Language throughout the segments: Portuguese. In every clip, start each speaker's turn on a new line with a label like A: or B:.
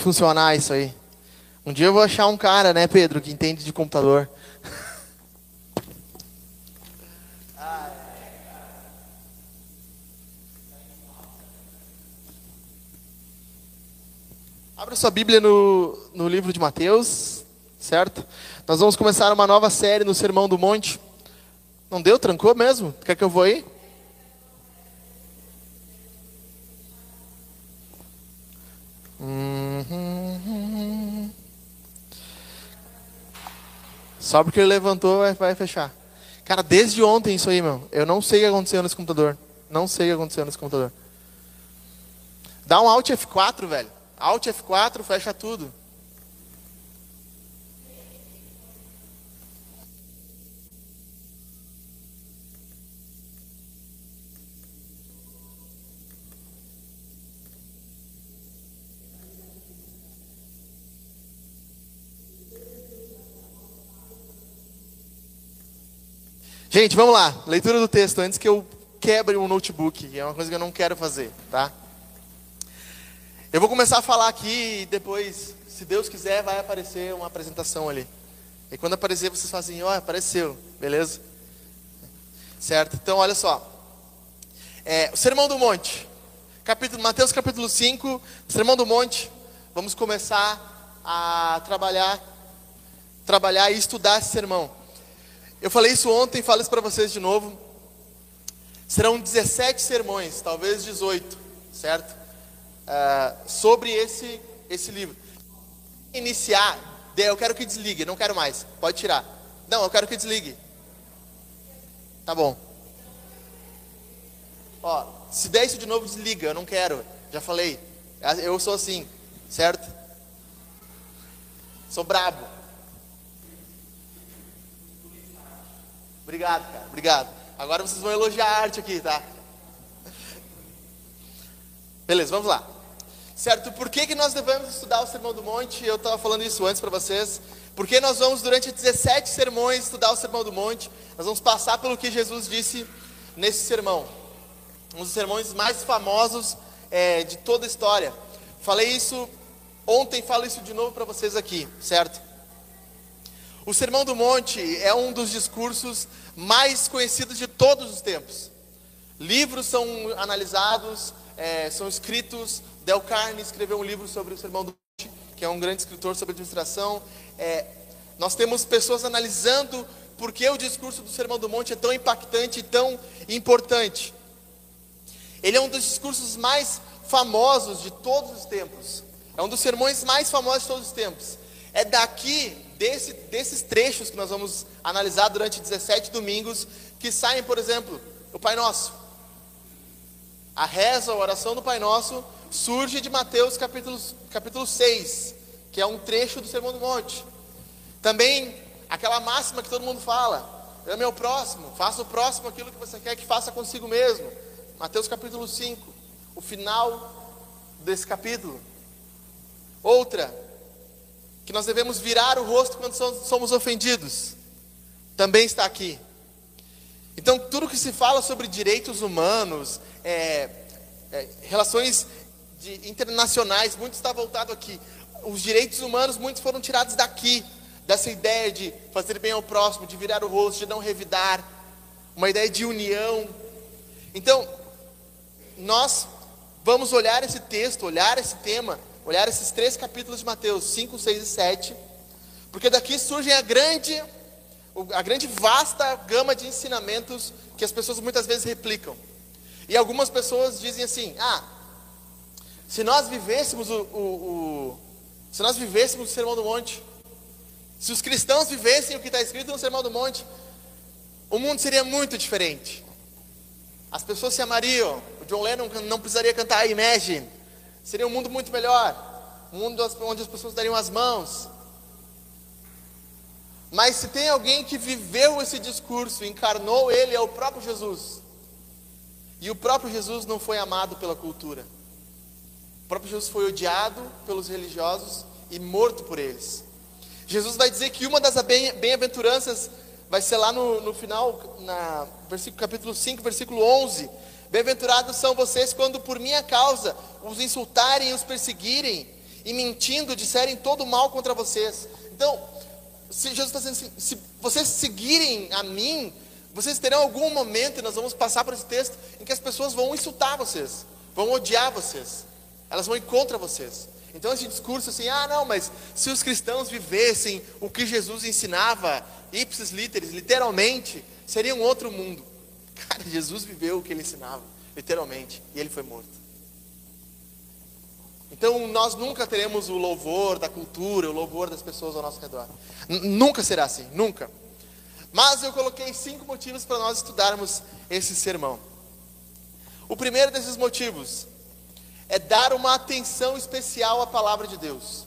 A: funcionar isso aí. Um dia eu vou achar um cara, né, Pedro, que entende de computador. Abra sua Bíblia no, no livro de Mateus, certo? Nós vamos começar uma nova série no Sermão do Monte. Não deu? Trancou mesmo? Quer que eu vou aí? Uhum. Só porque ele levantou vai, fechar. Cara, desde ontem isso aí, meu. Eu não sei o que aconteceu nesse computador. Não sei o que aconteceu nesse computador. Dá um Alt F4, velho. Alt F4, fecha tudo. Gente, vamos lá. Leitura do texto antes que eu quebre um notebook, que é uma coisa que eu não quero fazer, tá? Eu vou começar a falar aqui e depois, se Deus quiser, vai aparecer uma apresentação ali. E quando aparecer, vocês fazem, ó, oh, apareceu, beleza? Certo? Então, olha só. É, o Sermão do Monte. Capítulo, Mateus capítulo 5, Sermão do Monte. Vamos começar a trabalhar, trabalhar e estudar esse sermão. Eu falei isso ontem, falo isso para vocês de novo. Serão 17 sermões, talvez 18, certo? Uh, sobre esse, esse livro. Iniciar, eu quero que desligue, não quero mais. Pode tirar. Não, eu quero que desligue. Tá bom. Ó, se der isso de novo, desliga, eu não quero. Já falei. Eu sou assim, certo? Sou brabo. Obrigado, cara. Obrigado. Agora vocês vão elogiar a arte aqui, tá? Beleza, vamos lá. Certo? Por que, que nós devemos estudar o Sermão do Monte? Eu estava falando isso antes para vocês. Porque nós vamos, durante 17 sermões, estudar o Sermão do Monte. Nós vamos passar pelo que Jesus disse nesse sermão. Um dos sermões mais famosos é, de toda a história. Falei isso ontem, falo isso de novo para vocês aqui, certo? O Sermão do Monte é um dos discursos mais conhecidos de todos os tempos. Livros são analisados, é, são escritos. Del Carne escreveu um livro sobre o Sermão do Monte, que é um grande escritor sobre administração. É, nós temos pessoas analisando por que o discurso do Sermão do Monte é tão impactante e tão importante. Ele é um dos discursos mais famosos de todos os tempos. É um dos sermões mais famosos de todos os tempos. É daqui desse, desses trechos que nós vamos analisar durante 17 domingos, que saem, por exemplo, o Pai Nosso. A reza, a oração do Pai Nosso, surge de Mateus capítulo, capítulo 6, que é um trecho do Sermão do Monte. Também aquela máxima que todo mundo fala: é meu próximo, faça o próximo aquilo que você quer que faça consigo mesmo. Mateus capítulo 5, o final desse capítulo. Outra, que nós devemos virar o rosto quando somos ofendidos, também está aqui. Então, tudo que se fala sobre direitos humanos, é, é, relações de, internacionais, muito está voltado aqui. Os direitos humanos, muitos foram tirados daqui, dessa ideia de fazer bem ao próximo, de virar o rosto, de não revidar, uma ideia de união. Então, nós vamos olhar esse texto, olhar esse tema olhar esses três capítulos de Mateus 5, 6 e 7, porque daqui surge a grande, a grande vasta gama de ensinamentos que as pessoas muitas vezes replicam. E algumas pessoas dizem assim: ah, se nós vivêssemos o, o, o se nós vivêssemos o Sermão do Monte, se os cristãos vivessem o que está escrito no Sermão do Monte, o mundo seria muito diferente. As pessoas se amariam. O John Lennon não precisaria cantar Imagine. Seria um mundo muito melhor. Um mundo onde as pessoas dariam as mãos. Mas se tem alguém que viveu esse discurso, encarnou ele, é o próprio Jesus. E o próprio Jesus não foi amado pela cultura. O próprio Jesus foi odiado pelos religiosos e morto por eles. Jesus vai dizer que uma das bem-aventuranças vai ser lá no, no final, na versículo, capítulo 5, versículo 11 Bem-aventurados são vocês quando por minha causa os insultarem e os perseguirem, e mentindo disserem todo mal contra vocês. Então, se Jesus está dizendo assim, se vocês seguirem a mim, vocês terão algum momento, e nós vamos passar por esse texto, em que as pessoas vão insultar vocês, vão odiar vocês, elas vão ir contra vocês. Então esse discurso assim, ah não, mas se os cristãos vivessem o que Jesus ensinava, ipsis literis, literalmente, seria um outro mundo. Cara, Jesus viveu o que ele ensinava, literalmente, e ele foi morto. Então nós nunca teremos o louvor da cultura, o louvor das pessoas ao nosso redor. Nunca será assim, nunca. Mas eu coloquei cinco motivos para nós estudarmos esse sermão. O primeiro desses motivos é dar uma atenção especial à palavra de Deus.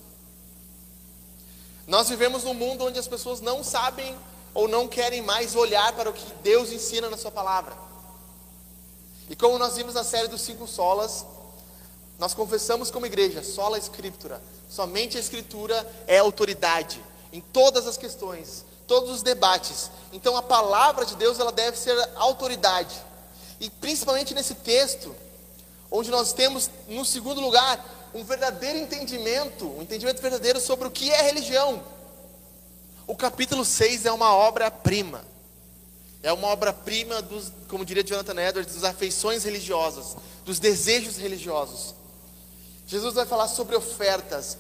A: Nós vivemos num mundo onde as pessoas não sabem ou não querem mais olhar para o que Deus ensina na Sua palavra. E como nós vimos na série dos cinco solas, nós confessamos como igreja, sola escritura, somente a escritura é autoridade em todas as questões, todos os debates. Então a palavra de Deus ela deve ser autoridade. E principalmente nesse texto, onde nós temos no segundo lugar um verdadeiro entendimento, um entendimento verdadeiro sobre o que é religião. O capítulo 6 é uma obra-prima. É uma obra-prima dos, como diria Jonathan Edwards, das afeições religiosas, dos desejos religiosos. Jesus vai falar sobre ofertas,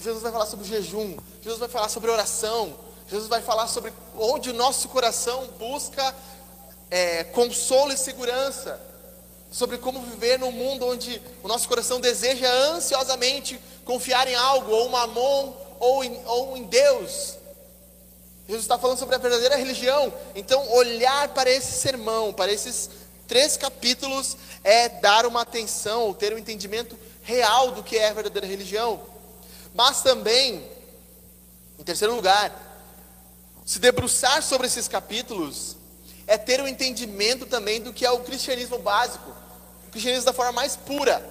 A: Jesus vai falar sobre jejum, Jesus vai falar sobre oração, Jesus vai falar sobre onde o nosso coração busca é, consolo e segurança, sobre como viver num mundo onde o nosso coração deseja ansiosamente confiar em algo, ou mamon, ou em, ou em Deus. Jesus está falando sobre a verdadeira religião. Então, olhar para esse sermão, para esses três capítulos, é dar uma atenção, ter um entendimento real do que é a verdadeira religião. Mas também, em terceiro lugar, se debruçar sobre esses capítulos é ter um entendimento também do que é o cristianismo básico, o cristianismo da forma mais pura.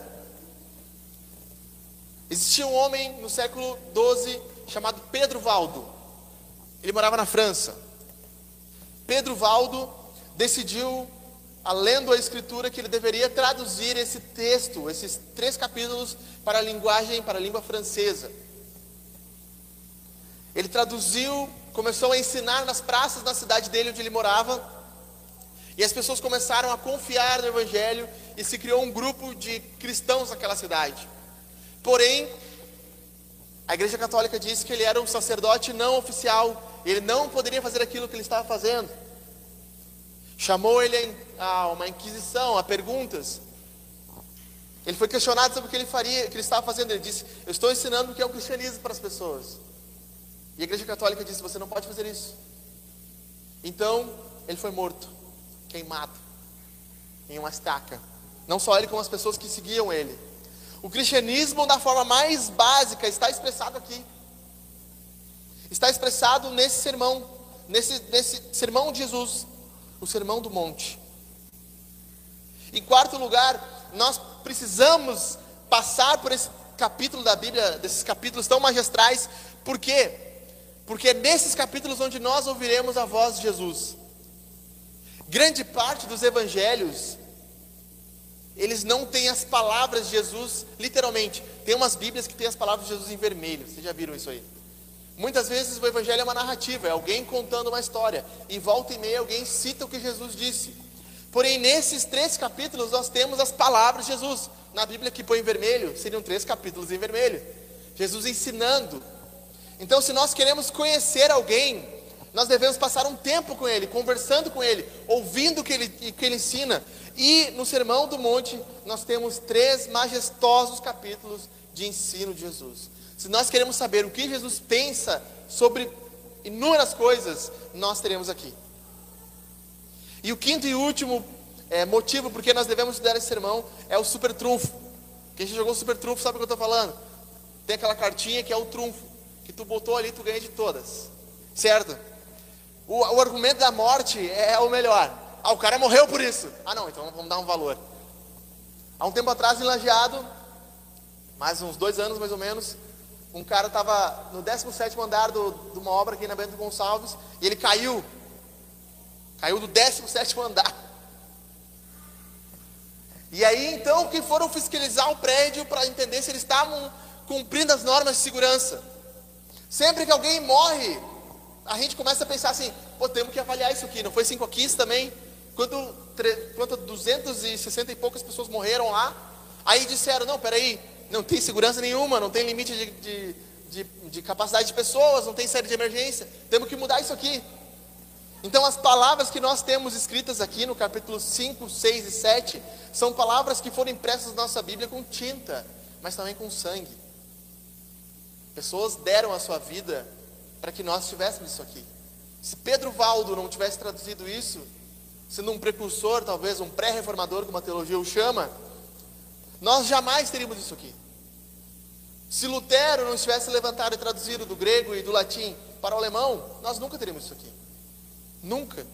A: Existia um homem no século XII chamado Pedro Valdo. Ele morava na França. Pedro Valdo decidiu lendo a escritura, que ele deveria traduzir esse texto, esses três capítulos, para a linguagem, para a língua francesa. Ele traduziu, começou a ensinar nas praças da cidade dele onde ele morava, e as pessoas começaram a confiar no Evangelho e se criou um grupo de cristãos naquela cidade. Porém, a Igreja Católica disse que ele era um sacerdote não oficial, ele não poderia fazer aquilo que ele estava fazendo. Chamou ele a uma inquisição, a perguntas. Ele foi questionado sobre o que ele faria, o que ele estava fazendo. Ele disse: Eu estou ensinando o que é o cristianismo para as pessoas. E a igreja católica disse: Você não pode fazer isso. Então, ele foi morto, queimado, em uma estaca. Não só ele, como as pessoas que seguiam ele. O cristianismo, da forma mais básica, está expressado aqui. Está expressado nesse sermão, nesse, nesse sermão de Jesus o Sermão do Monte. Em quarto lugar, nós precisamos passar por esse capítulo da Bíblia, desses capítulos tão magistrais, por quê? Porque é nesses capítulos onde nós ouviremos a voz de Jesus. Grande parte dos evangelhos, eles não têm as palavras de Jesus, literalmente. Tem umas Bíblias que têm as palavras de Jesus em vermelho, vocês já viram isso aí? Muitas vezes o Evangelho é uma narrativa, é alguém contando uma história, e volta e meia alguém cita o que Jesus disse. Porém, nesses três capítulos nós temos as palavras de Jesus. Na Bíblia que põe em vermelho, seriam três capítulos em vermelho. Jesus ensinando. Então, se nós queremos conhecer alguém, nós devemos passar um tempo com ele, conversando com ele, ouvindo o que ele, que ele ensina. E no Sermão do Monte, nós temos três majestosos capítulos de ensino de Jesus. Se nós queremos saber o que Jesus pensa sobre inúmeras coisas, nós teremos aqui. E o quinto e último é, motivo por que nós devemos estudar esse sermão é o super trunfo. Quem já jogou super trunfo sabe o que eu estou falando. Tem aquela cartinha que é o trunfo, que tu botou ali, tu ganha de todas. Certo? O, o argumento da morte é o melhor. Ah, o cara morreu por isso. Ah, não, então vamos dar um valor. Há um tempo atrás, em Lajeado, mais uns dois anos mais ou menos, um cara estava no 17 andar do, de uma obra aqui na Bento Gonçalves e ele caiu. Caiu do 17 andar. E aí então que foram fiscalizar o prédio para entender se eles estavam cumprindo as normas de segurança. Sempre que alguém morre, a gente começa a pensar assim: pô, temos que avaliar isso aqui. Não foi 5 a 15 também? Quando, quando 260 e poucas pessoas morreram lá, aí disseram: não, peraí, não tem segurança nenhuma, não tem limite de, de, de, de capacidade de pessoas, não tem série de emergência, temos que mudar isso aqui. Então, as palavras que nós temos escritas aqui no capítulo 5, 6 e 7 são palavras que foram impressas na nossa Bíblia com tinta, mas também com sangue. Pessoas deram a sua vida para que nós tivéssemos isso aqui. Se Pedro Valdo não tivesse traduzido isso, sendo um precursor, talvez um pré-reformador, como a teologia o chama, nós jamais teríamos isso aqui. Se Lutero não tivesse levantado e traduzido do grego e do latim para o alemão, nós nunca teríamos isso aqui. Nunca.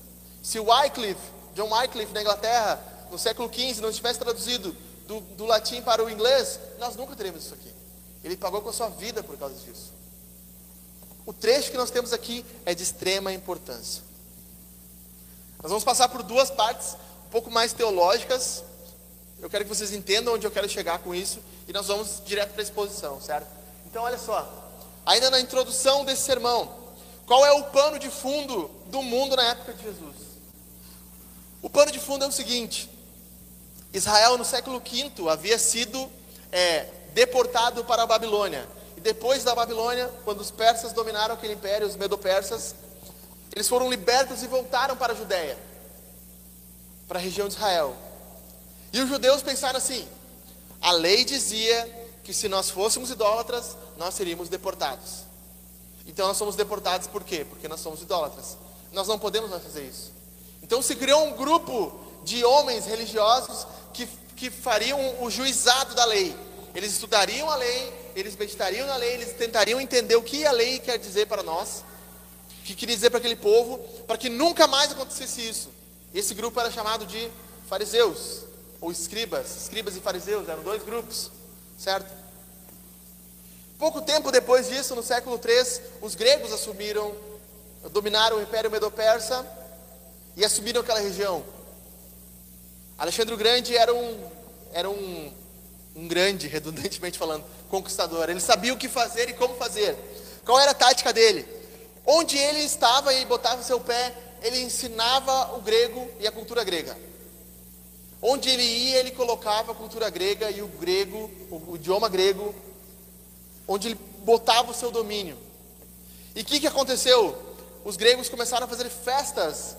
A: Se Wycliffe, John Wycliffe na Inglaterra, no século XV, não tivesse traduzido do, do latim para o inglês, nós nunca teríamos isso aqui. Ele pagou com a sua vida por causa disso. O trecho que nós temos aqui é de extrema importância. Nós vamos passar por duas partes um pouco mais teológicas. Eu quero que vocês entendam onde eu quero chegar com isso e nós vamos direto para a exposição, certo? Então, olha só. Ainda na introdução desse sermão, qual é o pano de fundo do mundo na época de Jesus? O pano de fundo é o seguinte: Israel no século V havia sido é, deportado para a Babilônia. E depois da Babilônia, quando os persas dominaram aquele império, os medo-persas, eles foram libertos e voltaram para a Judéia, para a região de Israel. E os judeus pensaram assim: a lei dizia que se nós fôssemos idólatras, nós seríamos deportados. Então nós somos deportados por quê? Porque nós somos idólatras. Nós não podemos mais fazer isso. Então se criou um grupo de homens religiosos que, que fariam o juizado da lei. Eles estudariam a lei, eles meditariam na lei, eles tentariam entender o que a lei quer dizer para nós, que queria dizer para aquele povo, para que nunca mais acontecesse isso. Esse grupo era chamado de fariseus, ou escribas, escribas e fariseus, eram dois grupos, certo? Pouco tempo depois disso, no século III, os gregos assumiram, dominaram o Império Medo-Persa e assumiram aquela região. Alexandre o Grande era um, era um, um grande, redundantemente falando, conquistador. Ele sabia o que fazer e como fazer. Qual era a tática dele? Onde ele estava e botava seu pé, ele ensinava o grego e a cultura grega. Onde ele ia, ele colocava a cultura grega e o grego, o idioma grego onde ele botava o seu domínio. E o que, que aconteceu? Os gregos começaram a fazer festas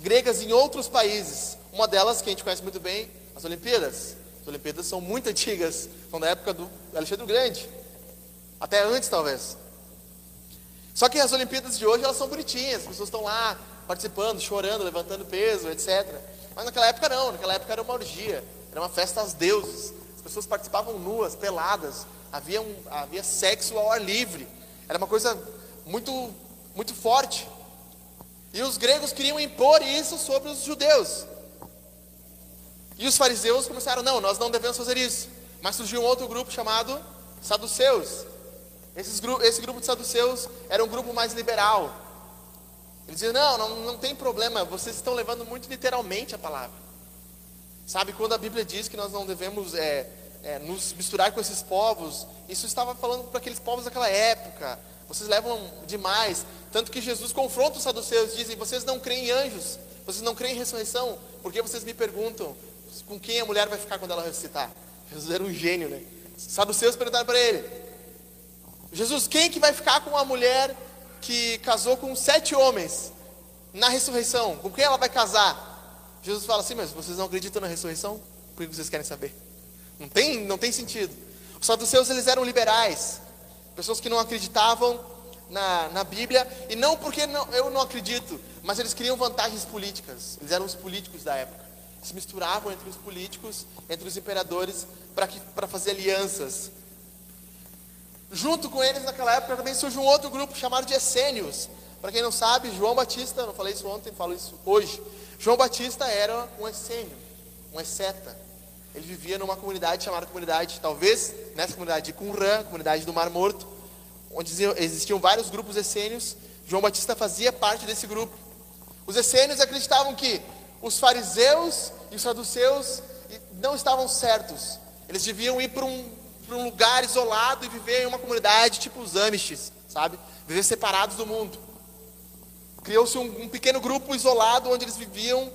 A: gregas em outros países. Uma delas, que a gente conhece muito bem, as Olimpíadas. As Olimpíadas são muito antigas, são da época do Alexandre o Grande. Até antes, talvez. Só que as Olimpíadas de hoje, elas são bonitinhas. As pessoas estão lá participando, chorando, levantando peso, etc. Mas naquela época não. Naquela época era uma orgia. Era uma festa aos deuses. As pessoas participavam nuas, peladas havia, um, havia sexo ao ar livre. Era uma coisa muito, muito forte. E os gregos queriam impor isso sobre os judeus. E os fariseus começaram, não, nós não devemos fazer isso. Mas surgiu um outro grupo chamado saduceus. Esses, esse grupo de saduceus era um grupo mais liberal. Eles diziam, não, não, não tem problema, vocês estão levando muito literalmente a palavra. Sabe, quando a Bíblia diz que nós não devemos é, é, nos misturar com esses povos, isso estava falando para aqueles povos daquela época. Vocês levam demais. Tanto que Jesus confronta os saduceus, dizem: Vocês não creem em anjos, vocês não creem em ressurreição, porque vocês me perguntam com quem a mulher vai ficar quando ela ressuscitar? Jesus era um gênio, né? Os saduceus perguntaram para ele: Jesus, quem que vai ficar com a mulher que casou com sete homens na ressurreição? Com quem ela vai casar? Jesus fala assim: Mas vocês não acreditam na ressurreição? Por que vocês querem saber? Não tem, não tem sentido. Os saduceus eles eram liberais, pessoas que não acreditavam na, na Bíblia, e não porque não, eu não acredito, mas eles queriam vantagens políticas. Eles eram os políticos da época. Se misturavam entre os políticos, entre os imperadores, para fazer alianças. Junto com eles, naquela época, também surge um outro grupo chamado de essênios. Para quem não sabe, João Batista, não falei isso ontem, falo isso hoje. João Batista era um essênio, um exceta. Ele vivia numa comunidade chamada comunidade, talvez nessa comunidade de Qumran, comunidade do Mar Morto, onde existiam vários grupos essênios. João Batista fazia parte desse grupo. Os essênios acreditavam que os fariseus e os saduceus não estavam certos. Eles deviam ir para um para um lugar isolado e viver em uma comunidade tipo os Amishes, sabe? Viver separados do mundo. Criou-se um, um, pequeno grupo isolado onde eles viviam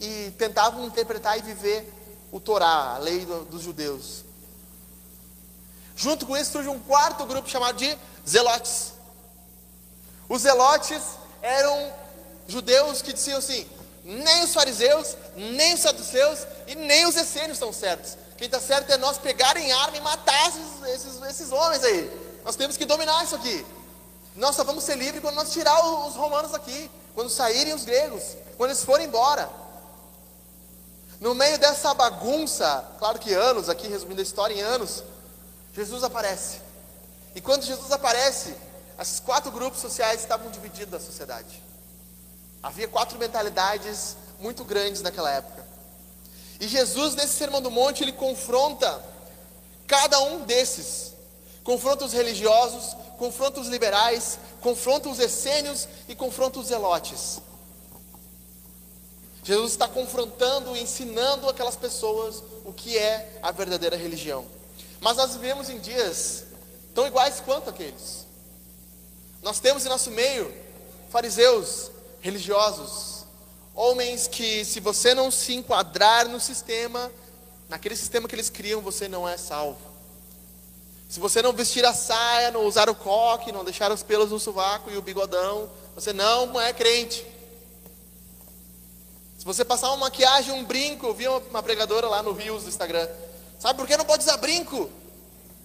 A: e tentavam interpretar e viver o Torá, a lei do, dos judeus. Junto com isso surge um quarto grupo chamado de Zelotes. Os Zelotes eram judeus que diziam assim: nem os fariseus, nem os saduceus e nem os essênios estão certos. Quem está certo é nós pegar em arma e matar esses, esses, esses homens aí. Nós temos que dominar isso aqui. Nós só vamos ser livres quando nós tirar os romanos aqui, quando saírem os gregos, quando eles forem embora. No meio dessa bagunça, claro que anos, aqui resumindo a história em anos, Jesus aparece. E quando Jesus aparece, esses quatro grupos sociais estavam divididos da sociedade. Havia quatro mentalidades muito grandes naquela época. E Jesus, nesse Sermão do Monte, ele confronta cada um desses. Confronta os religiosos, confronta os liberais, confronta os essênios e confronta os zelotes. Jesus está confrontando e ensinando aquelas pessoas o que é a verdadeira religião. Mas nós vivemos em dias tão iguais quanto aqueles. Nós temos em nosso meio fariseus, religiosos, homens que, se você não se enquadrar no sistema, naquele sistema que eles criam, você não é salvo. Se você não vestir a saia, não usar o coque, não deixar os pelos no sovaco e o bigodão, você não é crente. Se você passar uma maquiagem, um brinco, eu vi uma pregadora lá no Rios do Instagram. Sabe por que não pode usar brinco?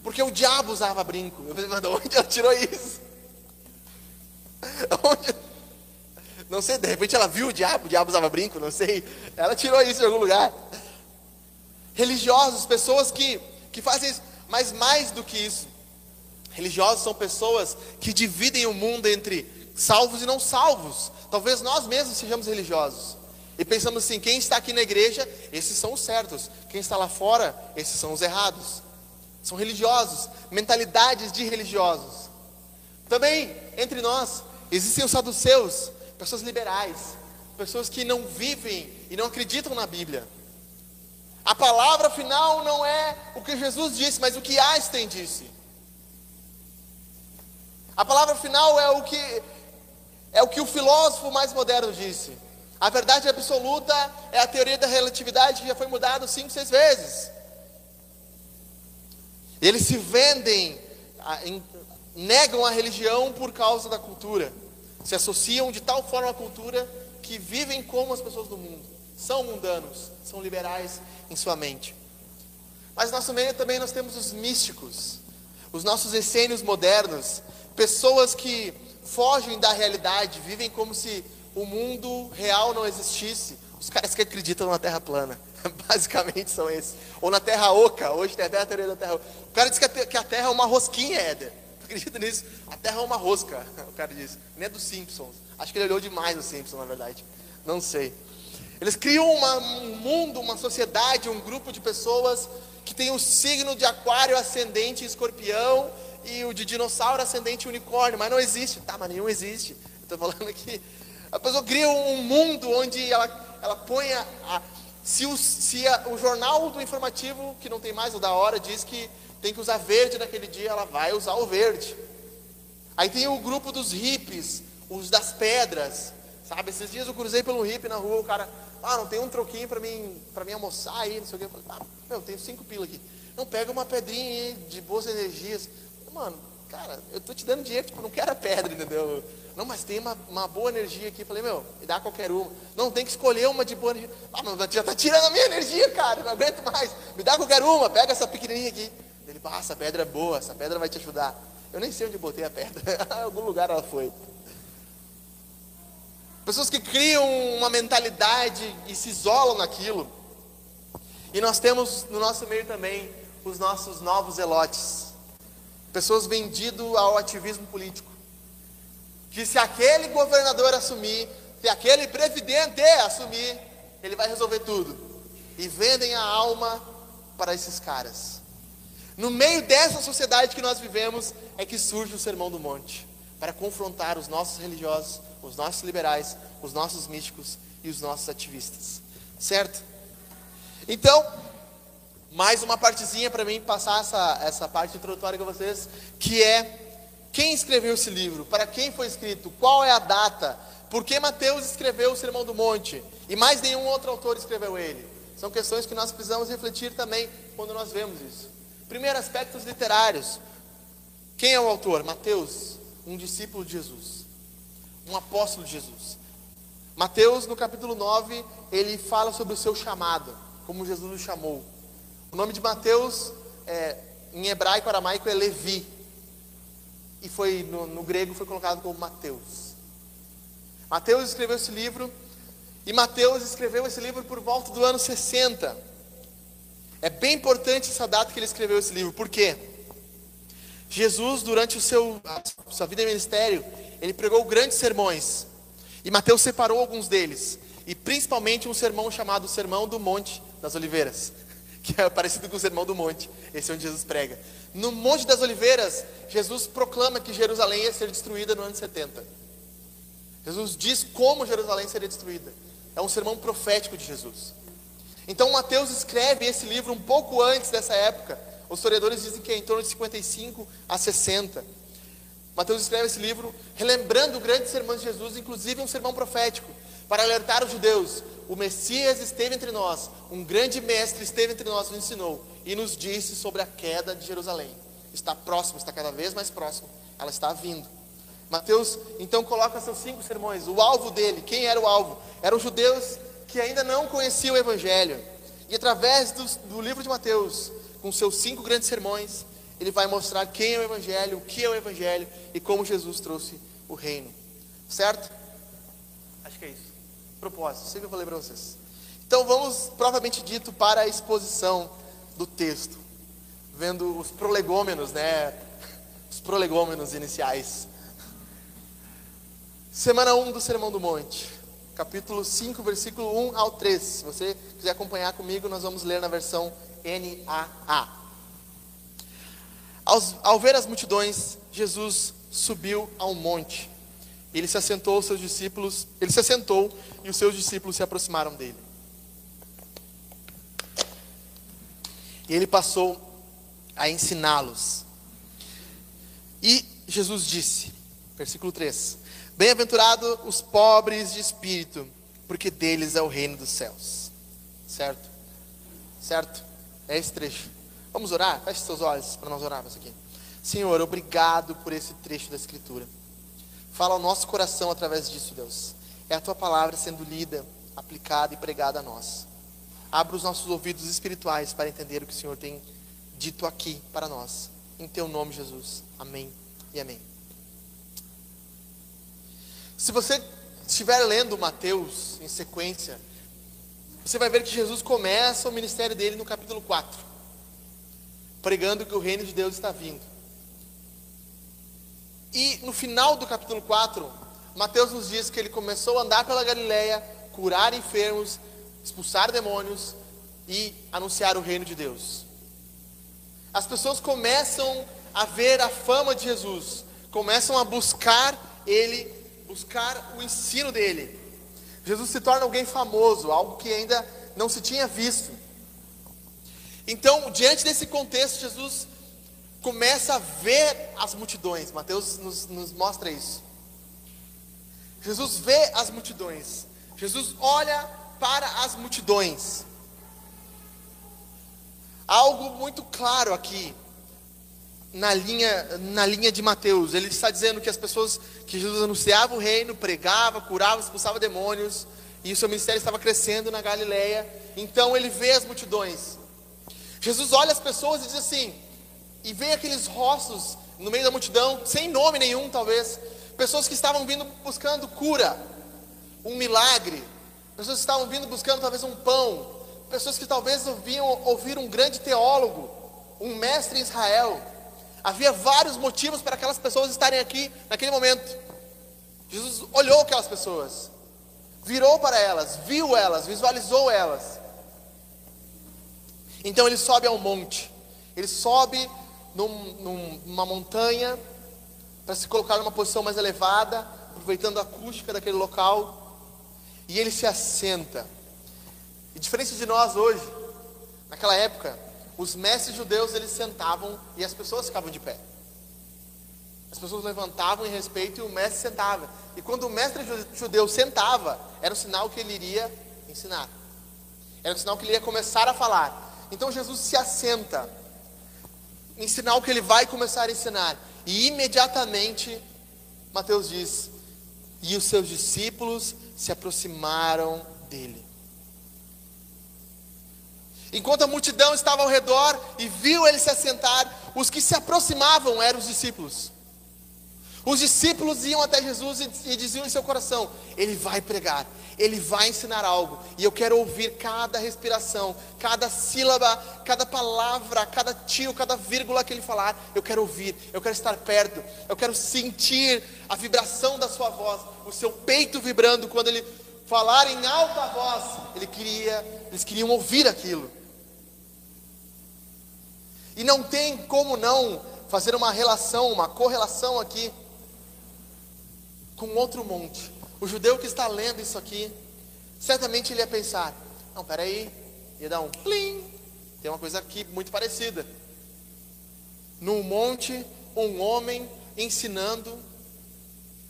A: Porque o diabo usava brinco. Eu falei, mas de onde ela tirou isso? Onde? Não sei, de repente ela viu o diabo, o diabo usava brinco, não sei. Ela tirou isso de algum lugar. Religiosos, pessoas que, que fazem isso, mas mais do que isso. Religiosos são pessoas que dividem o mundo entre salvos e não salvos. Talvez nós mesmos sejamos religiosos. E pensamos assim: quem está aqui na igreja, esses são os certos. Quem está lá fora, esses são os errados. São religiosos, mentalidades de religiosos. Também entre nós existem os saduceus, pessoas liberais, pessoas que não vivem e não acreditam na Bíblia. A palavra final não é o que Jesus disse, mas o que Einstein disse. A palavra final é o que é o que o filósofo mais moderno disse. A verdade absoluta é a teoria da relatividade que já foi mudada cinco, seis vezes. Eles se vendem, negam a religião por causa da cultura se associam de tal forma à cultura que vivem como as pessoas do mundo. São mundanos, são liberais em sua mente. Mas nosso meio também nós temos os místicos, os nossos essênios modernos, pessoas que fogem da realidade, vivem como se o mundo real não existisse. Os caras que acreditam na Terra plana, basicamente são esses. Ou na Terra oca, hoje tem até a teoria da Terra oca. O cara diz que a Terra é uma rosquinha, Éder acredita nisso? A Terra é uma rosca, o cara disse. Nem é dos Simpsons. Acho que ele olhou demais os Simpsons, na verdade. Não sei. Eles criam uma, um mundo, uma sociedade, um grupo de pessoas que tem o signo de aquário ascendente escorpião e o de dinossauro ascendente unicórnio, mas não existe. Tá, mas nenhum existe. Estou falando aqui. A pessoa cria um mundo onde ela, ela põe a, a se, o, se a, o jornal do informativo, que não tem mais o da hora, diz que tem que usar verde naquele dia, ela vai usar o verde. Aí tem o grupo dos hippies, os das pedras, sabe? Esses dias eu cruzei pelo hippie na rua, o cara, ah, não tem um troquinho para mim, para mim almoçar aí, não sei o que. Eu falei, ah, meu, tenho cinco pilas aqui. Não, pega uma pedrinha aí de boas energias. Mano, cara, eu tô te dando dinheiro, tipo, não quero a pedra, entendeu? Não, mas tem uma, uma boa energia aqui. Falei, meu, me dá qualquer uma. Não, tem que escolher uma de boa energia. Ah, mas já tá tirando a minha energia, cara, não aguento mais. Me dá qualquer uma, pega essa pequenininha aqui. Ah, essa pedra é boa, essa pedra vai te ajudar. Eu nem sei onde botei a pedra, em algum lugar ela foi. Pessoas que criam uma mentalidade e se isolam naquilo. E nós temos no nosso meio também os nossos novos elotes. Pessoas vendidas ao ativismo político. Que se aquele governador assumir, se aquele presidente assumir, ele vai resolver tudo. E vendem a alma para esses caras. No meio dessa sociedade que nós vivemos é que surge o Sermão do Monte para confrontar os nossos religiosos, os nossos liberais, os nossos místicos e os nossos ativistas. Certo? Então, mais uma partezinha para mim passar essa, essa parte introdutória com vocês, que é quem escreveu esse livro, para quem foi escrito, qual é a data, por que Mateus escreveu o Sermão do Monte e mais nenhum outro autor escreveu ele. São questões que nós precisamos refletir também quando nós vemos isso. Primeiro, aspectos literários. Quem é o autor? Mateus, um discípulo de Jesus, um apóstolo de Jesus. Mateus, no capítulo 9, ele fala sobre o seu chamado, como Jesus o chamou. O nome de Mateus, é, em hebraico, aramaico, é Levi. E foi, no, no grego foi colocado como Mateus. Mateus escreveu esse livro, e Mateus escreveu esse livro por volta do ano 60. É bem importante essa data que ele escreveu esse livro, por quê? Jesus, durante o seu, a sua vida em ministério, ele pregou grandes sermões. E Mateus separou alguns deles. E principalmente um sermão chamado Sermão do Monte das Oliveiras. Que é parecido com o Sermão do Monte. Esse é onde Jesus prega. No Monte das Oliveiras, Jesus proclama que Jerusalém ia ser destruída no ano 70. Jesus diz como Jerusalém seria destruída. É um sermão profético de Jesus. Então Mateus escreve esse livro um pouco antes dessa época. Os historiadores dizem que é em torno de 55 a 60. Mateus escreve esse livro relembrando o grande sermão de Jesus, inclusive um sermão profético, para alertar os judeus: o Messias esteve entre nós, um grande mestre esteve entre nós, nos ensinou e nos disse sobre a queda de Jerusalém. Está próximo, está cada vez mais próximo, ela está vindo. Mateus então coloca seus cinco sermões. O alvo dele, quem era o alvo? Eram judeus que ainda não conheciam o Evangelho. E através do, do livro de Mateus, com seus cinco grandes sermões, ele vai mostrar quem é o Evangelho, o que é o Evangelho e como Jesus trouxe o reino. Certo? Acho que é isso. Propósito, sei que eu falei para vocês. Então vamos, propriamente dito, para a exposição do texto. Vendo os prolegômenos, né? Os prolegômenos iniciais. Semana 1 do Sermão do Monte. Capítulo 5, versículo 1 ao 3. Se você quiser acompanhar comigo, nós vamos ler na versão NAA. Ao, ao ver as multidões, Jesus subiu ao monte. Ele se assentou, seus discípulos, ele se assentou e os seus discípulos se aproximaram dele. E ele passou a ensiná-los. E Jesus disse, versículo 3: Bem-aventurado os pobres de espírito, porque deles é o reino dos céus. Certo? Certo? É esse trecho. Vamos orar? Feche seus olhos para nós orarmos aqui. Senhor, obrigado por esse trecho da Escritura. Fala ao nosso coração através disso, Deus. É a tua palavra sendo lida, aplicada e pregada a nós. Abra os nossos ouvidos espirituais para entender o que o Senhor tem dito aqui para nós. Em teu nome, Jesus. Amém e amém. Se você estiver lendo Mateus em sequência, você vai ver que Jesus começa o ministério dele no capítulo 4 pregando que o reino de Deus está vindo. E no final do capítulo 4, Mateus nos diz que ele começou a andar pela Galileia, curar enfermos, expulsar demônios e anunciar o reino de Deus. As pessoas começam a ver a fama de Jesus, começam a buscar ele, buscar o ensino dele. Jesus se torna alguém famoso, algo que ainda não se tinha visto. Então, diante desse contexto, Jesus começa a ver as multidões. Mateus nos, nos mostra isso. Jesus vê as multidões. Jesus olha para as multidões. Algo muito claro aqui na linha, na linha de Mateus. Ele está dizendo que as pessoas que Jesus anunciava o reino, pregava, curava, expulsava demônios, e o seu ministério estava crescendo na Galileia. Então ele vê as multidões. Jesus olha as pessoas e diz assim, e vê aqueles rostos no meio da multidão, sem nome nenhum talvez, pessoas que estavam vindo buscando cura, um milagre, pessoas que estavam vindo buscando talvez um pão, pessoas que talvez ouviam ouvir um grande teólogo, um mestre em Israel. Havia vários motivos para aquelas pessoas estarem aqui naquele momento. Jesus olhou aquelas pessoas, virou para elas, viu elas, visualizou elas então ele sobe ao monte. Ele sobe num, numa montanha para se colocar numa posição mais elevada, aproveitando a acústica daquele local. E ele se assenta. E diferente de nós hoje, naquela época, os mestres judeus eles sentavam e as pessoas ficavam de pé. As pessoas levantavam em respeito e o mestre sentava. E quando o mestre judeu sentava, era o sinal que ele iria ensinar. Era o sinal que ele ia começar a falar. Então Jesus se assenta, em sinal que ele vai começar a ensinar. E imediatamente, Mateus diz: e os seus discípulos se aproximaram dele. Enquanto a multidão estava ao redor e viu ele se assentar, os que se aproximavam eram os discípulos. Os discípulos iam até Jesus e diziam em seu coração: Ele vai pregar, ele vai ensinar algo, e eu quero ouvir cada respiração, cada sílaba, cada palavra, cada tio, cada vírgula que ele falar. Eu quero ouvir, eu quero estar perto, eu quero sentir a vibração da sua voz, o seu peito vibrando quando ele falar em alta voz. Ele queria, eles queriam ouvir aquilo. E não tem como não fazer uma relação, uma correlação aqui com outro monte. O judeu que está lendo isso aqui, certamente ele ia pensar: não, peraí, ia dar um plim. Tem uma coisa aqui muito parecida. Num monte, um homem ensinando.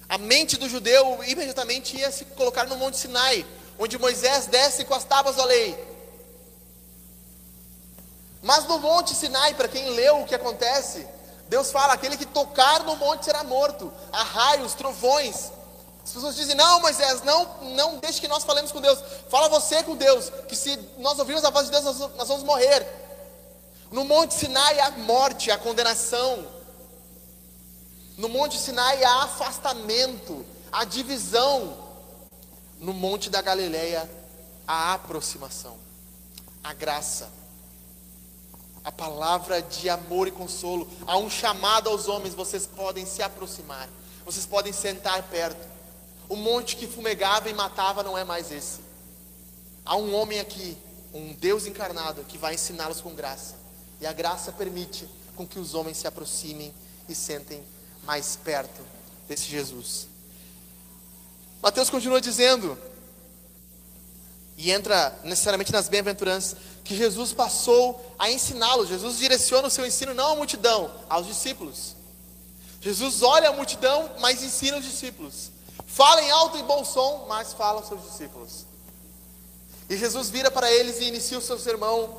A: A mente do judeu imediatamente ia se colocar no Monte Sinai, onde Moisés desce com as tábuas da lei. Mas no Monte Sinai, para quem leu o que acontece, Deus fala: aquele que tocar no monte será morto, há raios, trovões. As pessoas dizem: não, Moisés, não, não deixe que nós falemos com Deus. Fala você com Deus, que se nós ouvirmos a voz de Deus, nós, nós vamos morrer. No Monte Sinai há morte, há condenação. No Monte Sinai há afastamento, há divisão. No Monte da Galileia há aproximação, a graça a palavra de amor e consolo. Há um chamado aos homens, vocês podem se aproximar, vocês podem sentar perto. O monte que fumegava e matava não é mais esse. Há um homem aqui, um Deus encarnado, que vai ensiná-los com graça. E a graça permite com que os homens se aproximem e sentem mais perto desse Jesus. Mateus continua dizendo, e entra necessariamente nas bem-aventuranças, que Jesus passou a ensiná-los. Jesus direciona o seu ensino não à multidão, aos discípulos. Jesus olha a multidão, mas ensina os discípulos. Fala em alto e bom som, mas fala aos seus discípulos. E Jesus vira para eles e inicia o seu sermão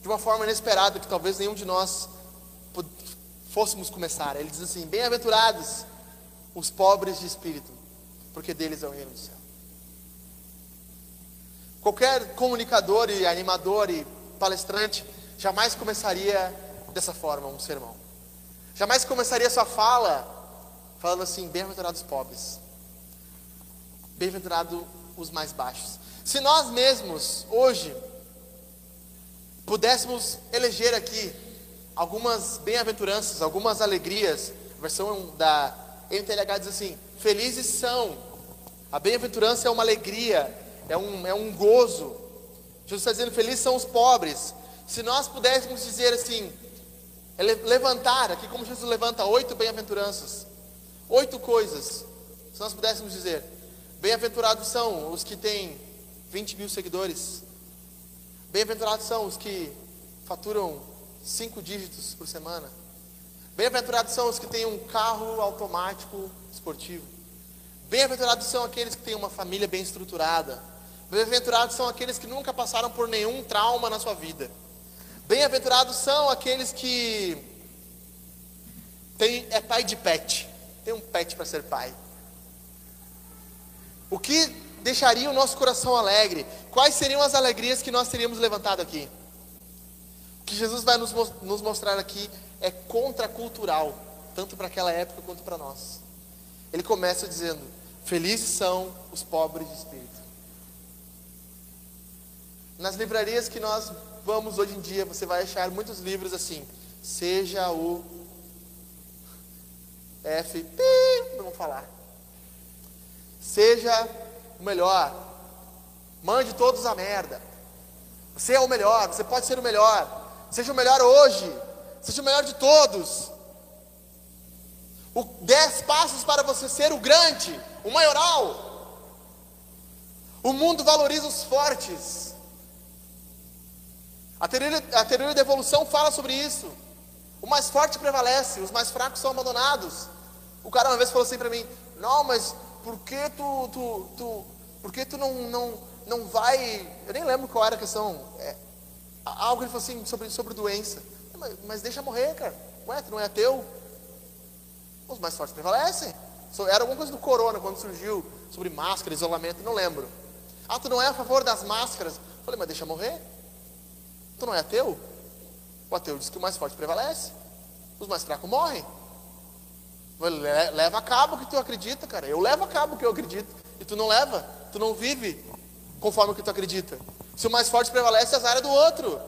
A: de uma forma inesperada, que talvez nenhum de nós fôssemos começar. Ele diz assim: Bem-aventurados os pobres de espírito, porque deles é o reino do céu. Qualquer comunicador e animador e palestrante jamais começaria dessa forma um sermão. Jamais começaria sua fala falando assim: bem-aventurados pobres, bem-aventurados os mais baixos. Se nós mesmos, hoje, pudéssemos eleger aqui algumas bem-aventuranças, algumas alegrias, a versão da NTLH diz assim: felizes são. A bem-aventurança é uma alegria é um, é um gozo. Jesus está dizendo: felizes são os pobres. Se nós pudéssemos dizer assim, é levantar, aqui como Jesus levanta oito bem-aventuranças, oito coisas, se nós pudéssemos dizer, bem-aventurados são os que têm 20 mil seguidores, bem-aventurados são os que faturam cinco dígitos por semana, bem-aventurados são os que têm um carro automático esportivo, bem-aventurados são aqueles que têm uma família bem estruturada, Bem-aventurados são aqueles que nunca passaram por nenhum trauma na sua vida. Bem-aventurados são aqueles que tem, é pai de pet, tem um pet para ser pai. O que deixaria o nosso coração alegre? Quais seriam as alegrias que nós teríamos levantado aqui? Que Jesus vai nos, nos mostrar aqui é contracultural, tanto para aquela época quanto para nós. Ele começa dizendo: Felizes são os pobres de espírito. Nas livrarias que nós vamos hoje em dia, você vai achar muitos livros assim. Seja o F, não falar. Seja o melhor. Mande todos a merda. Você é o melhor, você pode ser o melhor. Seja o melhor hoje. Seja o melhor de todos. O dez passos para você ser o grande, o maioral. O mundo valoriza os fortes. A teoria, a teoria da evolução fala sobre isso. O mais forte prevalece, os mais fracos são abandonados. O cara uma vez falou assim para mim: Não, mas por que tu, tu, tu, por que tu não, não, não vai. Eu nem lembro qual era a questão. É, algo ele falou assim sobre, sobre doença. Mas, mas deixa morrer, cara. Ué, tu não é ateu? Os mais fortes prevalecem. Era alguma coisa do corona quando surgiu sobre máscara, isolamento, não lembro. Ah, tu não é a favor das máscaras? Falei, mas deixa morrer. Tu não é ateu? O ateu diz que o mais forte prevalece. Os mais fracos morrem. Leva a cabo o que tu acredita, cara. Eu levo a cabo o que eu acredito. E tu não leva. Tu não vive conforme o que tu acredita. Se o mais forte prevalece, as áreas do outro.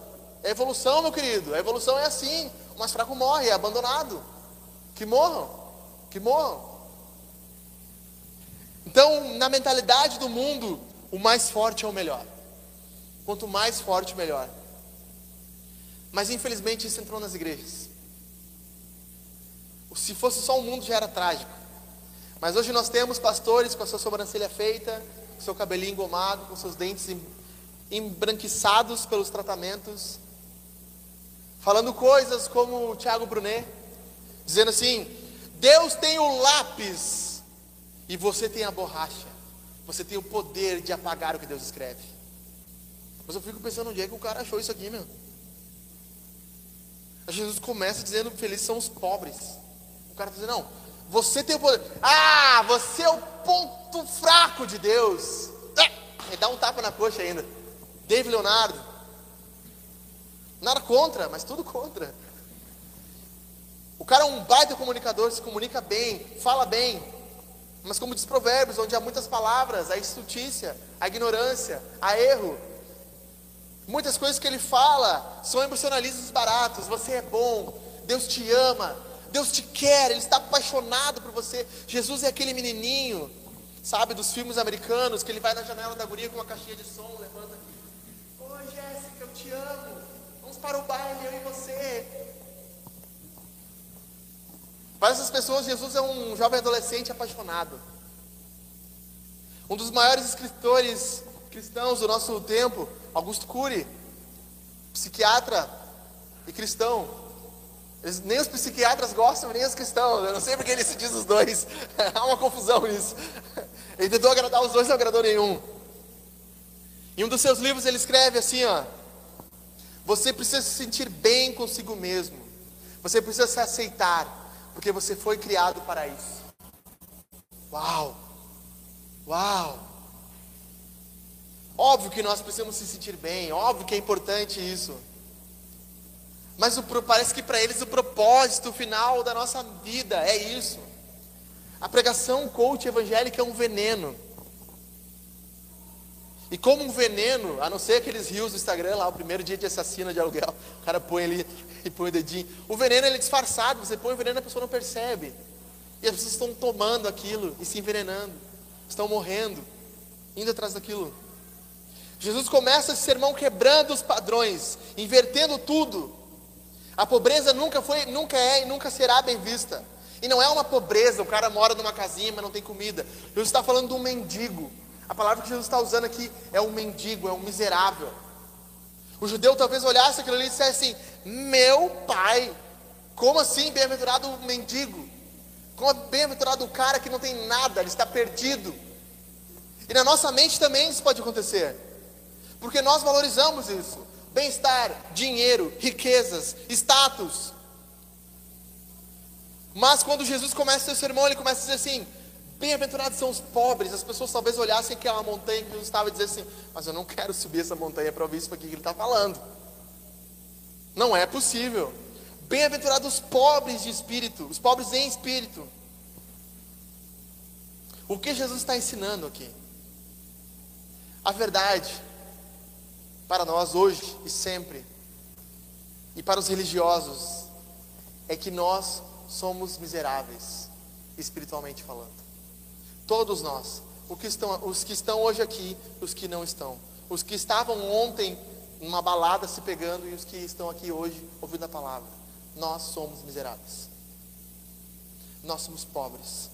A: É evolução, meu querido. A evolução é assim. O mais fraco morre, é abandonado. Que morram. Que morram. Então, na mentalidade do mundo, o mais forte é o melhor. Quanto mais forte, melhor. Mas infelizmente isso entrou nas igrejas. Se fosse só o mundo já era trágico. Mas hoje nós temos pastores com a sua sobrancelha feita, com seu cabelinho engomado, com seus dentes embranquiçados pelos tratamentos, falando coisas como o Tiago Brunet, dizendo assim: Deus tem o lápis e você tem a borracha. Você tem o poder de apagar o que Deus escreve. Mas eu fico pensando onde é que o cara achou isso aqui, meu. Jesus começa dizendo: Felizes são os pobres. O cara está dizendo: Não, você tem o poder. Ah, você é o ponto fraco de Deus. É, dá um tapa na coxa ainda. David Leonardo. Nada contra, mas tudo contra. O cara é um baita comunicador, se comunica bem, fala bem. Mas como diz Provérbios, onde há muitas palavras, há estutícia, há ignorância, há erro. Muitas coisas que ele fala são emocionalismos baratos. Você é bom, Deus te ama, Deus te quer, Ele está apaixonado por você. Jesus é aquele menininho, sabe, dos filmes americanos, que ele vai na janela da guria com uma caixinha de som, levanta aqui. Oi, Jéssica, eu te amo. Vamos para o baile, eu e você. Para essas pessoas, Jesus é um jovem adolescente apaixonado. Um dos maiores escritores cristãos do nosso tempo, Augusto Cury, psiquiatra e cristão, nem os psiquiatras gostam, nem os cristãos. Eu não sei porque ele se diz os dois. Há uma confusão nisso. Ele tentou agradar os dois, não agradou nenhum. Em um dos seus livros ele escreve assim, ó. Você precisa se sentir bem consigo mesmo. Você precisa se aceitar, porque você foi criado para isso. Uau! Uau! Óbvio que nós precisamos se sentir bem, óbvio que é importante isso. Mas o, parece que para eles o propósito final da nossa vida é isso. A pregação coach evangélica é um veneno. E como um veneno, a não ser aqueles rios do Instagram lá, o primeiro dia de assassino de aluguel, o cara põe ali e põe o dedinho. O veneno ele é disfarçado, você põe o veneno e a pessoa não percebe. E as pessoas estão tomando aquilo e se envenenando, estão morrendo, indo atrás daquilo. Jesus começa esse sermão quebrando os padrões, invertendo tudo. A pobreza nunca foi, nunca é e nunca será bem vista. E não é uma pobreza, o cara mora numa casinha, mas não tem comida. Jesus está falando de um mendigo. A palavra que Jesus está usando aqui é um mendigo, é um miserável. O judeu talvez olhasse aquilo ali e dissesse assim: Meu pai, como assim bem-aventurado o mendigo? Como bem-aventurado o cara que não tem nada, ele está perdido. E na nossa mente também isso pode acontecer, porque nós valorizamos isso bem-estar, dinheiro, riquezas, status. Mas quando Jesus começa seu sermão, ele começa a dizer assim: Bem-aventurados são os pobres. As pessoas talvez olhassem aquela montanha que Jesus estava e dizer assim: Mas eu não quero subir essa montanha para ouvir isso aqui que ele está falando. Não é possível. Bem-aventurados os pobres de espírito, os pobres em espírito. O que Jesus está ensinando aqui? A verdade para nós hoje e sempre, e para os religiosos, é que nós somos miseráveis, espiritualmente falando. Todos nós, os que estão, os que estão hoje aqui, os que não estão, os que estavam ontem numa balada se pegando e os que estão aqui hoje ouvindo a palavra, nós somos miseráveis. Nós somos pobres.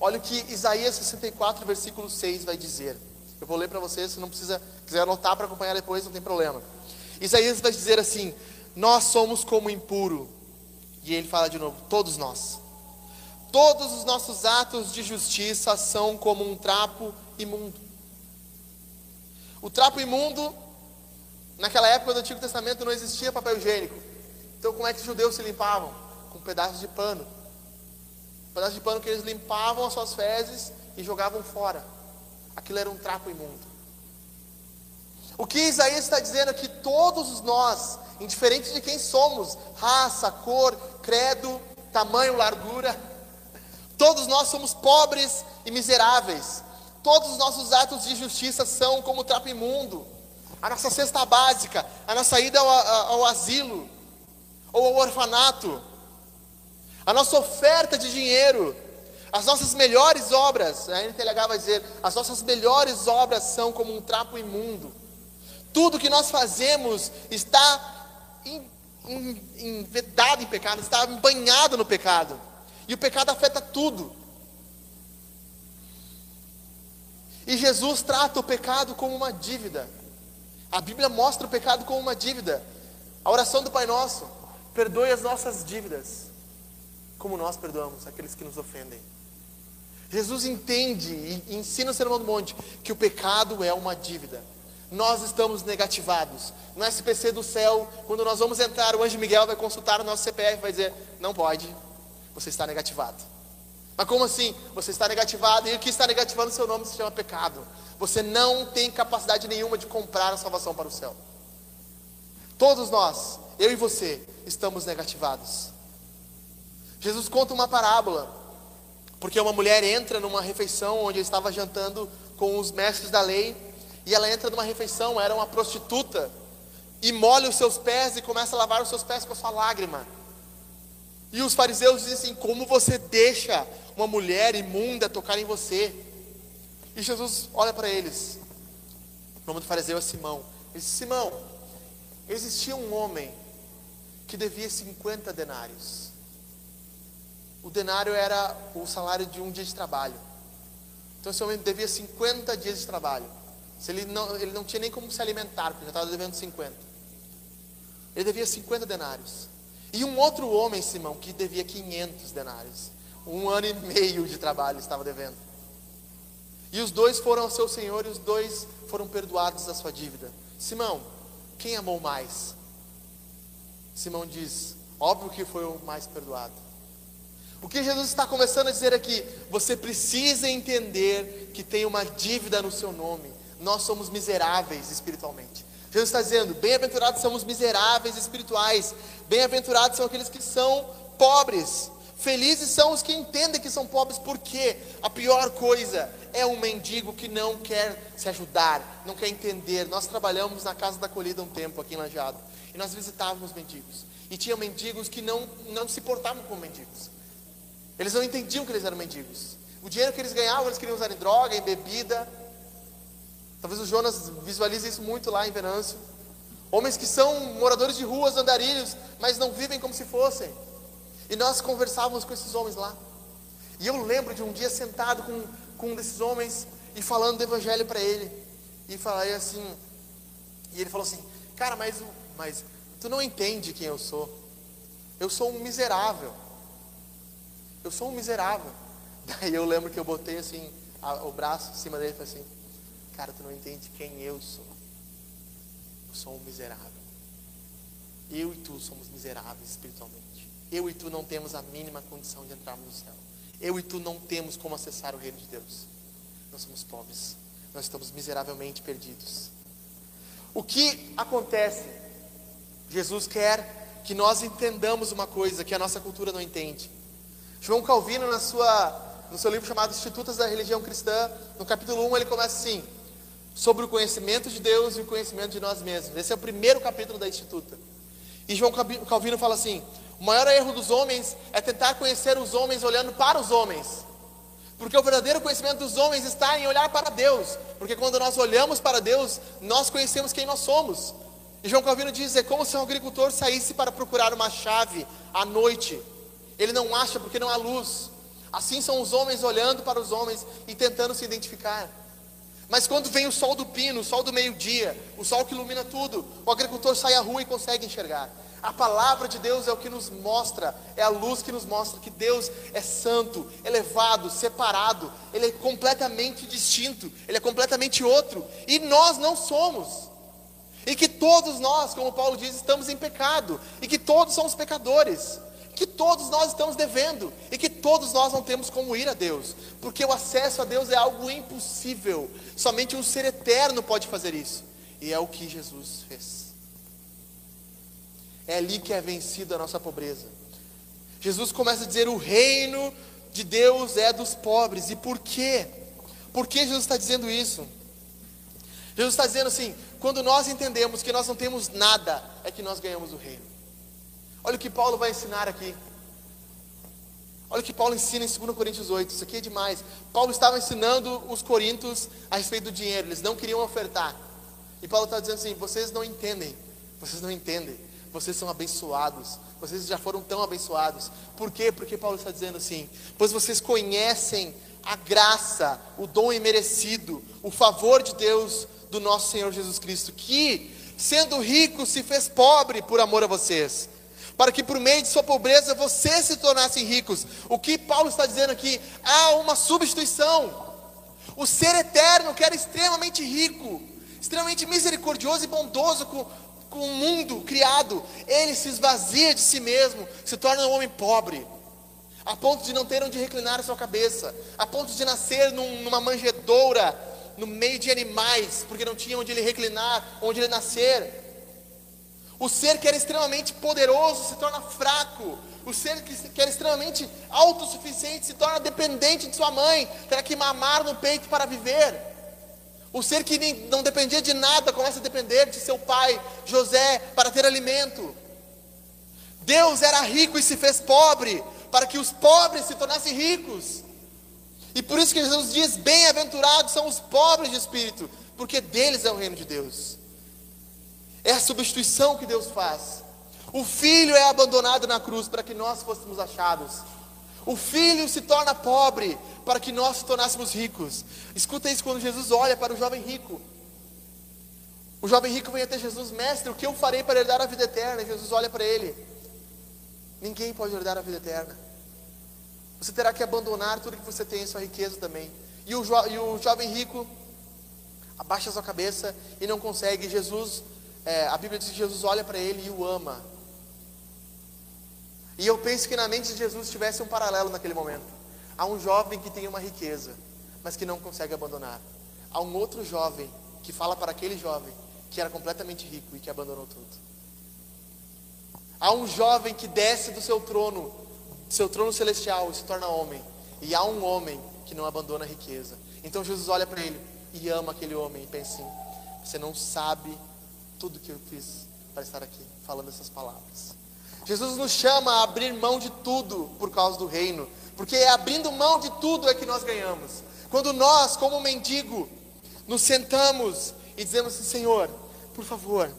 A: Olha o que Isaías 64, versículo 6 vai dizer. Eu vou ler para vocês, se não precisa, quiser anotar para acompanhar depois, não tem problema. Isaías vai dizer assim: Nós somos como impuro. E ele fala de novo: Todos nós. Todos os nossos atos de justiça são como um trapo imundo. O trapo imundo, naquela época do Antigo Testamento não existia papel higiênico. Então, como é que os judeus se limpavam? Com pedaços de pano. Um pedaço de pano que eles limpavam as suas fezes e jogavam fora. Aquilo era um trapo imundo. O que Isaías está dizendo é que todos nós, indiferente de quem somos, raça, cor, credo, tamanho, largura, todos nós somos pobres e miseráveis. Todos os nossos atos de justiça são como trapo imundo. A nossa cesta básica, a nossa ida ao, ao asilo ou ao orfanato, a nossa oferta de dinheiro, as nossas melhores obras, a NTLH vai dizer, as nossas melhores obras são como um trapo imundo. Tudo que nós fazemos está envedado em pecado, está banhado no pecado. E o pecado afeta tudo. E Jesus trata o pecado como uma dívida. A Bíblia mostra o pecado como uma dívida. A oração do Pai Nosso: perdoe as nossas dívidas, como nós perdoamos aqueles que nos ofendem. Jesus entende e ensina o Sermão do Monte que o pecado é uma dívida nós estamos negativados. No SPC do céu, quando nós vamos entrar, o anjo Miguel vai consultar o nosso CPF e vai dizer: não pode, você está negativado. Mas como assim? Você está negativado e o que está negativando seu nome se chama pecado. Você não tem capacidade nenhuma de comprar a salvação para o céu. Todos nós, eu e você, estamos negativados. Jesus conta uma parábola, porque uma mulher entra numa refeição onde ele estava jantando com os mestres da lei e ela entra numa refeição, era uma prostituta, e molha os seus pés e começa a lavar os seus pés com a sua lágrima. E os fariseus dizem assim: Como você deixa uma mulher imunda tocar em você? E Jesus olha para eles. O nome do fariseu é Simão. Ele diz: Simão, existia um homem que devia 50 denários. O denário era o salário de um dia de trabalho. Então esse homem devia 50 dias de trabalho. Se ele, não, ele não tinha nem como se alimentar, porque já estava devendo 50. Ele devia 50 denários. E um outro homem, Simão, que devia 500 denários. Um ano e meio de trabalho estava devendo. E os dois foram ao seu senhor e os dois foram perdoados da sua dívida. Simão, quem amou mais? Simão diz: óbvio que foi o mais perdoado. O que Jesus está começando a dizer aqui? Você precisa entender que tem uma dívida no seu nome nós somos miseráveis espiritualmente. Jesus está dizendo: bem-aventurados somos miseráveis espirituais, bem-aventurados são aqueles que são pobres, felizes são os que entendem que são pobres, porque a pior coisa é um mendigo que não quer se ajudar, não quer entender. Nós trabalhamos na Casa da Acolhida um tempo aqui em Lanjado, e nós visitávamos mendigos, e tinha mendigos que não, não se portavam como mendigos, eles não entendiam que eles eram mendigos. O dinheiro que eles ganhavam, eles queriam usar em droga, em bebida, Talvez o Jonas visualize isso muito lá em Venâncio. Homens que são moradores de ruas, andarilhos, mas não vivem como se fossem. E nós conversávamos com esses homens lá. E eu lembro de um dia sentado com, com um desses homens e falando do evangelho para ele. E falei assim, e ele falou assim: "Cara, mas mas tu não entende quem eu sou. Eu sou um miserável. Eu sou um miserável." Daí eu lembro que eu botei assim a, o braço em cima dele e falei assim: Cara, tu não entende quem eu sou. Eu sou um miserável. Eu e tu somos miseráveis espiritualmente. Eu e tu não temos a mínima condição de entrarmos no céu. Eu e tu não temos como acessar o reino de Deus. Nós somos pobres. Nós estamos miseravelmente perdidos. O que acontece? Jesus quer que nós entendamos uma coisa que a nossa cultura não entende. João Calvino, na sua, no seu livro chamado Institutos da Religião Cristã, no capítulo 1, ele começa assim: sobre o conhecimento de Deus e o conhecimento de nós mesmos. Esse é o primeiro capítulo da Instituta. E João Calvino fala assim: o maior erro dos homens é tentar conhecer os homens olhando para os homens. Porque o verdadeiro conhecimento dos homens está em olhar para Deus. Porque quando nós olhamos para Deus, nós conhecemos quem nós somos. E João Calvino diz: é como se um agricultor saísse para procurar uma chave à noite. Ele não acha porque não há luz. Assim são os homens olhando para os homens e tentando se identificar. Mas quando vem o sol do pino, o sol do meio-dia, o sol que ilumina tudo, o agricultor sai à rua e consegue enxergar. A palavra de Deus é o que nos mostra, é a luz que nos mostra que Deus é santo, elevado, separado, Ele é completamente distinto, Ele é completamente outro, e nós não somos. E que todos nós, como Paulo diz, estamos em pecado, e que todos somos pecadores que todos nós estamos devendo e que todos nós não temos como ir a Deus, porque o acesso a Deus é algo impossível. Somente um ser eterno pode fazer isso, e é o que Jesus fez. É ali que é vencida a nossa pobreza. Jesus começa a dizer: o reino de Deus é dos pobres, e por quê? Por que Jesus está dizendo isso? Jesus está dizendo assim: quando nós entendemos que nós não temos nada, é que nós ganhamos o reino. Olha o que Paulo vai ensinar aqui. Olha o que Paulo ensina em 2 Coríntios 8. Isso aqui é demais. Paulo estava ensinando os coríntios a respeito do dinheiro. Eles não queriam ofertar. E Paulo está dizendo assim: vocês não entendem. Vocês não entendem. Vocês são abençoados. Vocês já foram tão abençoados. Por quê? Porque Paulo está dizendo assim: pois vocês conhecem a graça, o dom imerecido, o favor de Deus do nosso Senhor Jesus Cristo, que, sendo rico, se fez pobre por amor a vocês para que por meio de sua pobreza vocês se tornassem ricos. O que Paulo está dizendo aqui? Há uma substituição. O ser eterno, que era extremamente rico, extremamente misericordioso e bondoso com, com o mundo criado, ele se esvazia de si mesmo, se torna um homem pobre, a ponto de não ter onde reclinar a sua cabeça, a ponto de nascer num, numa manjedoura, no meio de animais, porque não tinha onde ele reclinar, onde ele nascer. O ser que era extremamente poderoso se torna fraco. O ser que era extremamente autossuficiente se torna dependente de sua mãe, terá que mamar no peito para viver. O ser que não dependia de nada começa a depender de seu pai, José, para ter alimento. Deus era rico e se fez pobre, para que os pobres se tornassem ricos. E por isso que Jesus diz: Bem-aventurados são os pobres de espírito, porque deles é o reino de Deus. É a substituição que Deus faz. O filho é abandonado na cruz para que nós fôssemos achados. O filho se torna pobre para que nós se tornássemos ricos. Escuta isso quando Jesus olha para o jovem rico. O jovem rico vem até Jesus, mestre, o que eu farei para herdar a vida eterna? E Jesus olha para ele. Ninguém pode herdar a vida eterna. Você terá que abandonar tudo que você tem, sua riqueza também. E o, jo e o jovem rico abaixa sua cabeça e não consegue. Jesus é, a Bíblia diz que Jesus olha para ele e o ama. E eu penso que na mente de Jesus tivesse um paralelo naquele momento. Há um jovem que tem uma riqueza, mas que não consegue abandonar. Há um outro jovem que fala para aquele jovem que era completamente rico e que abandonou tudo. Há um jovem que desce do seu trono, do seu trono celestial e se torna homem. E há um homem que não abandona a riqueza. Então Jesus olha para ele e ama aquele homem e pensa assim: você não sabe tudo que eu fiz para estar aqui falando essas palavras. Jesus nos chama a abrir mão de tudo por causa do reino, porque abrindo mão de tudo é que nós ganhamos. Quando nós, como mendigo, nos sentamos e dizemos assim: Senhor, por favor,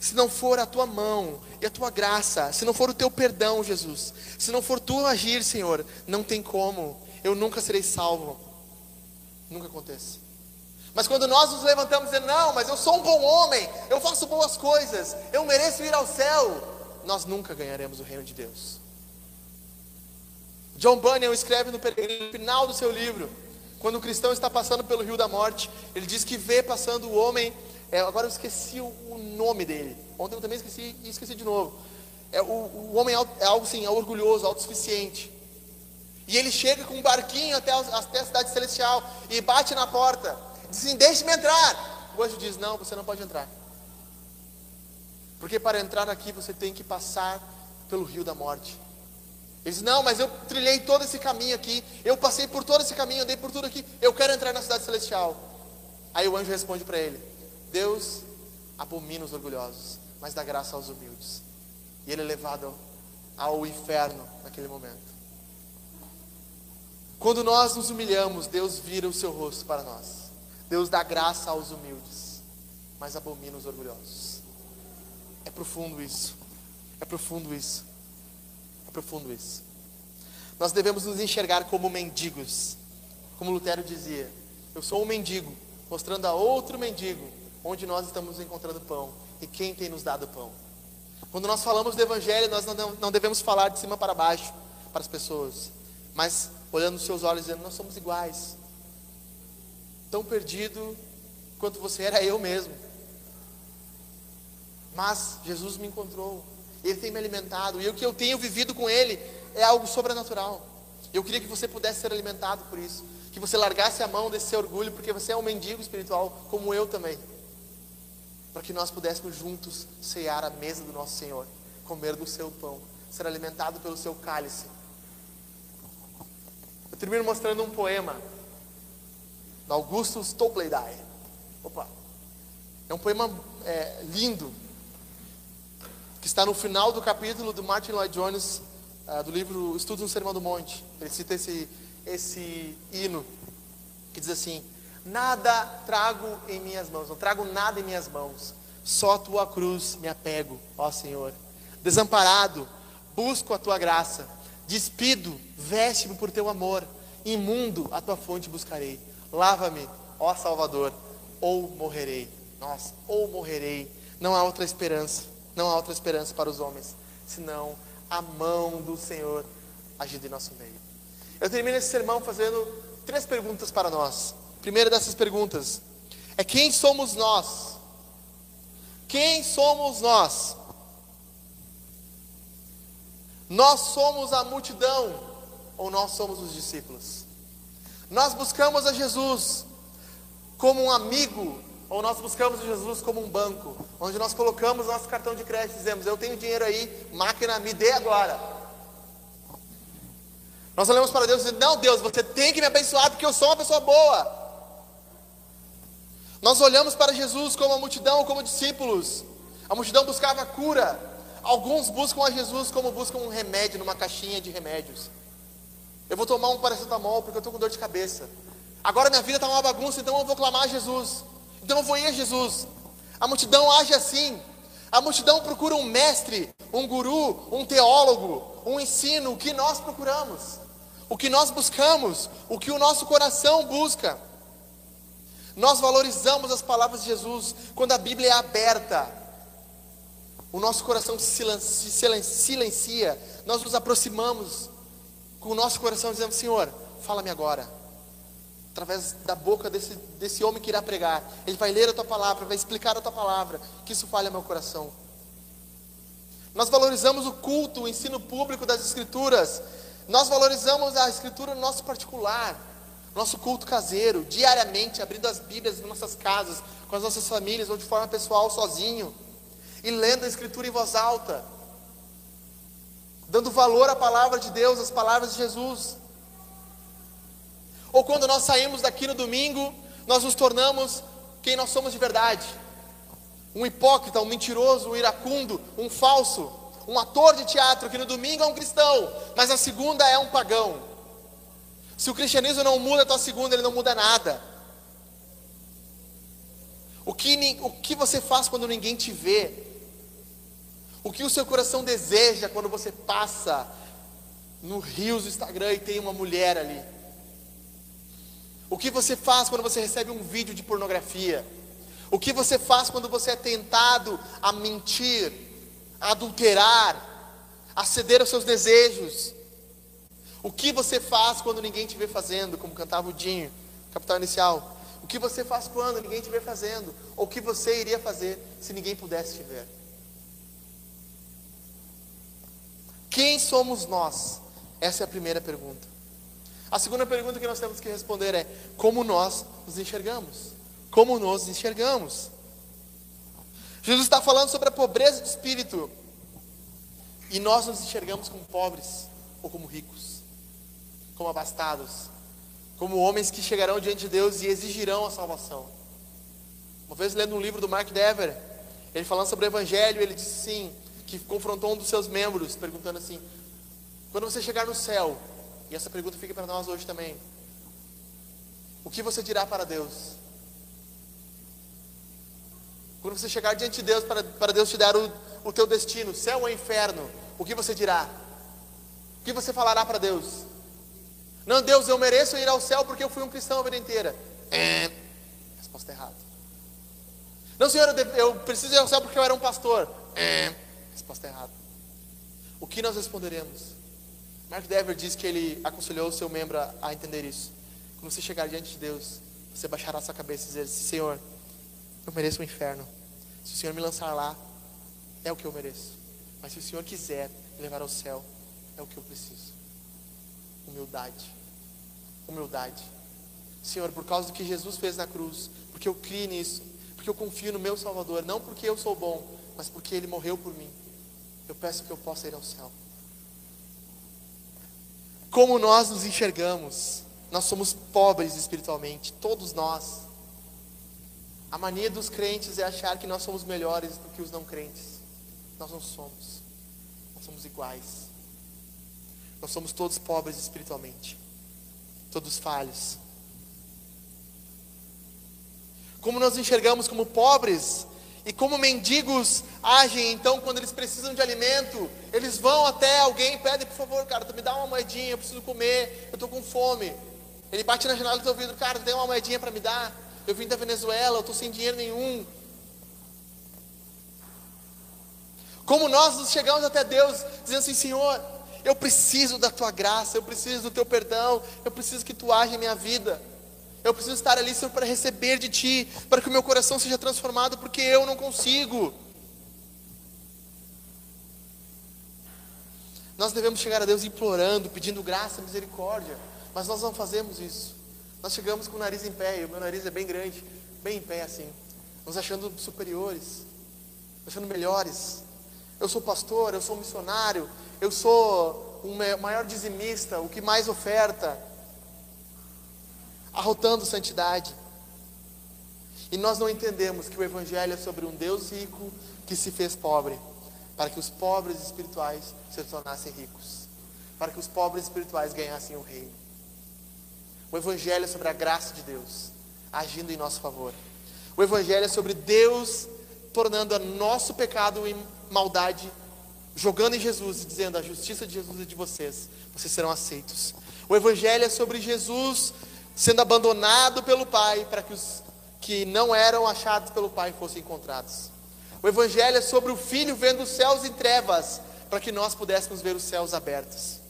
A: se não for a tua mão e a tua graça, se não for o teu perdão, Jesus, se não for tu agir, Senhor, não tem como, eu nunca serei salvo. Nunca acontece. Mas quando nós nos levantamos e não, mas eu sou um bom homem, eu faço boas coisas, eu mereço ir ao céu, nós nunca ganharemos o reino de Deus. John Bunyan escreve no, final do seu livro, quando o cristão está passando pelo rio da morte, ele diz que vê passando o homem, é, agora eu esqueci o, o, nome dele, ontem eu também esqueci e esqueci de novo. É, o, o homem é, é algo assim, é orgulhoso, autossuficiente. E ele chega com um barquinho até até a cidade celestial e bate na porta. Diz assim: Deixe-me entrar. O anjo diz: Não, você não pode entrar. Porque para entrar aqui você tem que passar pelo rio da morte. Ele diz: Não, mas eu trilhei todo esse caminho aqui. Eu passei por todo esse caminho, andei por tudo aqui. Eu quero entrar na cidade celestial. Aí o anjo responde para ele: Deus abomina os orgulhosos, mas dá graça aos humildes. E ele é levado ao inferno naquele momento. Quando nós nos humilhamos, Deus vira o seu rosto para nós. Deus dá graça aos humildes, mas abomina os orgulhosos. É profundo isso. É profundo isso. É profundo isso. Nós devemos nos enxergar como mendigos. Como Lutero dizia: Eu sou um mendigo mostrando a outro mendigo onde nós estamos encontrando pão e quem tem nos dado pão. Quando nós falamos do Evangelho, nós não devemos falar de cima para baixo para as pessoas, mas olhando nos seus olhos dizendo: Nós somos iguais, tão perdido quanto você era eu mesmo. Mas Jesus me encontrou, Ele tem me alimentado, e o que eu tenho vivido com Ele é algo sobrenatural. Eu queria que você pudesse ser alimentado por isso, que você largasse a mão desse orgulho, porque você é um mendigo espiritual, como eu também para que nós pudéssemos juntos cear a mesa do nosso Senhor, comer do seu pão, ser alimentado pelo seu cálice. Eu termino mostrando um poema do Augustus Toplady. Opa! É um poema é, lindo, que está no final do capítulo do Martin Lloyd Jones, uh, do livro Estudos no Sermão do Monte. Ele cita esse, esse hino, que diz assim: Nada trago em minhas mãos, não trago nada em minhas mãos, só a tua cruz me apego, ó Senhor. Desamparado, busco a tua graça, despido, veste-me por teu amor, imundo a tua fonte buscarei. Lava-me, ó Salvador, ou morrerei. Nossa, ou morrerei. Não há outra esperança, não há outra esperança para os homens, senão a mão do Senhor agindo em nosso meio. Eu termino esse sermão fazendo três perguntas para nós. Primeira dessas perguntas é quem somos nós? Quem somos nós? Nós somos a multidão ou nós somos os discípulos? Nós buscamos a Jesus como um amigo ou nós buscamos a Jesus como um banco, onde nós colocamos nosso cartão de crédito e dizemos: Eu tenho dinheiro aí, máquina, me dê agora. Nós olhamos para Deus e dizemos: Não, Deus, você tem que me abençoar porque eu sou uma pessoa boa. Nós olhamos para Jesus como a multidão, como discípulos. A multidão buscava cura. Alguns buscam a Jesus como buscam um remédio numa caixinha de remédios. Eu vou tomar um paracetamol porque eu estou com dor de cabeça. Agora minha vida está uma bagunça, então eu vou clamar a Jesus. Então eu vou ir a Jesus. A multidão age assim. A multidão procura um mestre, um guru, um teólogo, um ensino. O que nós procuramos? O que nós buscamos? O que o nosso coração busca? Nós valorizamos as palavras de Jesus quando a Bíblia é aberta. O nosso coração se silencia, nós nos aproximamos com o nosso coração dizendo: Senhor, fala-me agora. Através da boca desse, desse homem que irá pregar, ele vai ler a tua palavra, vai explicar a tua palavra, que isso fale ao meu coração. Nós valorizamos o culto, o ensino público das Escrituras, nós valorizamos a Escritura no nosso particular nosso culto caseiro, diariamente, abrindo as Bíblias nas nossas casas, com as nossas famílias, ou de forma pessoal, sozinho, e lendo a Escritura em voz alta, dando valor à palavra de Deus, às palavras de Jesus. Ou quando nós saímos daqui no domingo, nós nos tornamos quem nós somos de verdade. Um hipócrita, um mentiroso, um iracundo, um falso, um ator de teatro que no domingo é um cristão, mas na segunda é um pagão. Se o cristianismo não muda a tua segunda, ele não muda nada. O que, o que você faz quando ninguém te vê? O que o seu coração deseja quando você passa no rios do Instagram e tem uma mulher ali? O que você faz quando você recebe um vídeo de pornografia? O que você faz quando você é tentado a mentir, a adulterar, a ceder aos seus desejos? O que você faz quando ninguém te vê fazendo, como cantava o Dinho, capital inicial? O que você faz quando ninguém te vê fazendo? Ou o que você iria fazer se ninguém pudesse te ver? Quem somos nós? Essa é a primeira pergunta. A segunda pergunta que nós temos que responder é: como nós nos enxergamos? Como nos enxergamos? Jesus está falando sobre a pobreza de espírito. E nós nos enxergamos como pobres ou como ricos como abastados, como homens que chegarão diante de Deus e exigirão a salvação. Uma vez lendo um livro do Mark Dever, ele falando sobre o Evangelho, ele disse assim, que confrontou um dos seus membros, perguntando assim: quando você chegar no céu, e essa pergunta fica para nós hoje também, o que você dirá para Deus? Quando você chegar diante de Deus, para, para Deus te dar o, o teu destino, céu ou inferno, o que você dirá? O que você falará para Deus? Não, Deus, eu mereço ir ao céu porque eu fui um cristão a vida inteira. É. Resposta errada. Não, Senhor, eu, eu preciso ir ao céu porque eu era um pastor. É. Resposta errada. O que nós responderemos? Mark Dever diz que ele aconselhou o seu membro a, a entender isso. Quando você chegar diante de Deus, você baixará sua cabeça e dizer: Senhor, eu mereço o um inferno. Se o Senhor me lançar lá, é o que eu mereço. Mas se o Senhor quiser me levar ao céu, é o que eu preciso. Humildade. Humildade. Senhor, por causa do que Jesus fez na cruz, porque eu criei nisso, porque eu confio no meu Salvador, não porque eu sou bom, mas porque Ele morreu por mim. Eu peço que eu possa ir ao céu. Como nós nos enxergamos, nós somos pobres espiritualmente, todos nós. A mania dos crentes é achar que nós somos melhores do que os não crentes. Nós não somos. Nós somos iguais. Nós somos todos pobres espiritualmente. Todos falhos. Como nós enxergamos como pobres e como mendigos agem então quando eles precisam de alimento, eles vão até alguém e pedem, por favor, cara, tu me dá uma moedinha, eu preciso comer, eu estou com fome. Ele bate na janela do teu ouvido, cara, tem uma moedinha para me dar? Eu vim da Venezuela, eu estou sem dinheiro nenhum. Como nós chegamos até Deus, dizendo assim, Senhor, eu preciso da tua graça, eu preciso do teu perdão, eu preciso que tu age em minha vida. Eu preciso estar ali, para receber de ti, para que o meu coração seja transformado, porque eu não consigo. Nós devemos chegar a Deus implorando, pedindo graça, misericórdia. Mas nós não fazemos isso. Nós chegamos com o nariz em pé, e o meu nariz é bem grande, bem em pé assim, nos achando superiores, achando melhores. Eu sou pastor, eu sou missionário, eu sou o maior dizimista, o que mais oferta, arrotando santidade. E nós não entendemos que o Evangelho é sobre um Deus rico que se fez pobre, para que os pobres espirituais se tornassem ricos, para que os pobres espirituais ganhassem o reino. O Evangelho é sobre a graça de Deus agindo em nosso favor. O Evangelho é sobre Deus tornando nosso pecado em maldade, jogando em Jesus e dizendo: a justiça de Jesus é de vocês, vocês serão aceitos. O Evangelho é sobre Jesus sendo abandonado pelo Pai para que os que não eram achados pelo Pai fossem encontrados. O Evangelho é sobre o Filho vendo os céus em trevas para que nós pudéssemos ver os céus abertos.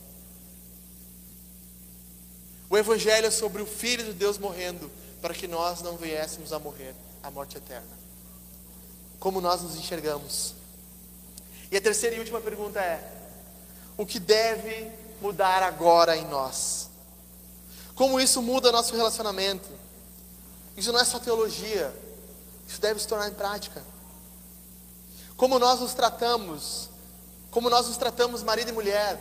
A: O Evangelho é sobre o Filho de Deus morrendo, para que nós não viéssemos a morrer a morte eterna. Como nós nos enxergamos? E a terceira e última pergunta é: o que deve mudar agora em nós? Como isso muda nosso relacionamento? Isso não é só teologia, isso deve se tornar em prática. Como nós nos tratamos, como nós nos tratamos marido e mulher,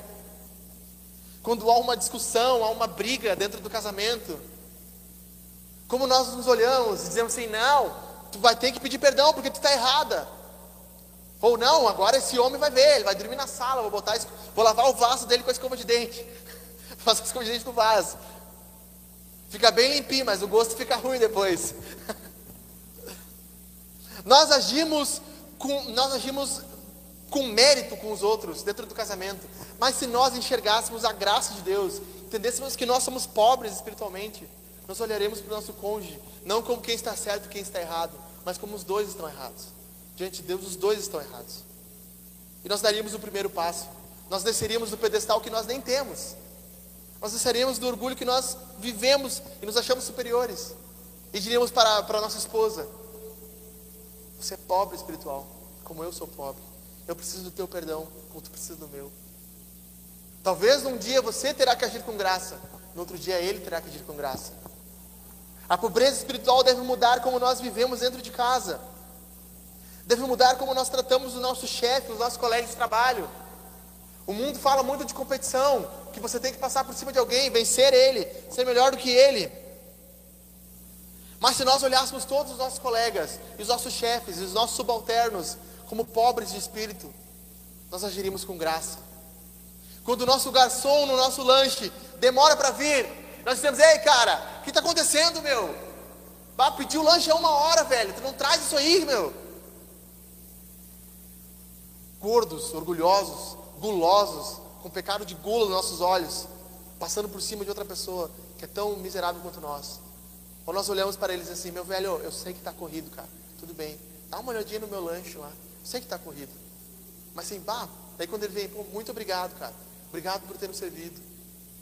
A: quando há uma discussão, há uma briga dentro do casamento, como nós nos olhamos e dizemos assim: não, tu vai ter que pedir perdão porque tu está errada. Ou não, agora esse homem vai ver, ele vai dormir na sala, vou botar, vou lavar o vaso dele com a escova de dente. Faço a escova de dente no vaso. Fica bem limpinho, mas o gosto fica ruim depois. nós agimos com, nós agimos com mérito com os outros dentro do casamento. Mas se nós enxergássemos a graça de Deus, entendêssemos que nós somos pobres espiritualmente, nós olharemos para o nosso cônjuge, não como quem está certo e quem está errado, mas como os dois estão errados. Diante de Deus, os dois estão errados. E nós daríamos o primeiro passo. Nós desceríamos do pedestal que nós nem temos. Nós desceríamos do orgulho que nós vivemos e nos achamos superiores. E diríamos para, para a nossa esposa: Você é pobre espiritual, como eu sou pobre. Eu preciso do teu perdão, como tu precisa do meu. Talvez um dia você terá que agir com graça, no outro dia ele terá que agir com graça. A pobreza espiritual deve mudar como nós vivemos dentro de casa. Deve mudar como nós tratamos o nosso chefe, os nossos colegas de trabalho. O mundo fala muito de competição, que você tem que passar por cima de alguém, vencer ele, ser melhor do que ele. Mas se nós olhássemos todos os nossos colegas, e os nossos chefes, e os nossos subalternos, como pobres de espírito, nós agiríamos com graça. Quando o nosso garçom no nosso lanche demora para vir, nós dizemos: Ei, cara, o que está acontecendo, meu? Vá pedir o lanche há uma hora, velho. Tu não traz isso aí, meu. Gordos, orgulhosos, gulosos, com pecado de gula nos nossos olhos, passando por cima de outra pessoa que é tão miserável quanto nós. Ou nós olhamos para eles assim, meu velho, eu sei que está corrido, cara. Tudo bem. Dá uma olhadinha no meu lanche lá. Sei que está corrido. Mas assim, bah, daí quando ele vem, pô, muito obrigado, cara. Obrigado por ter nos servido.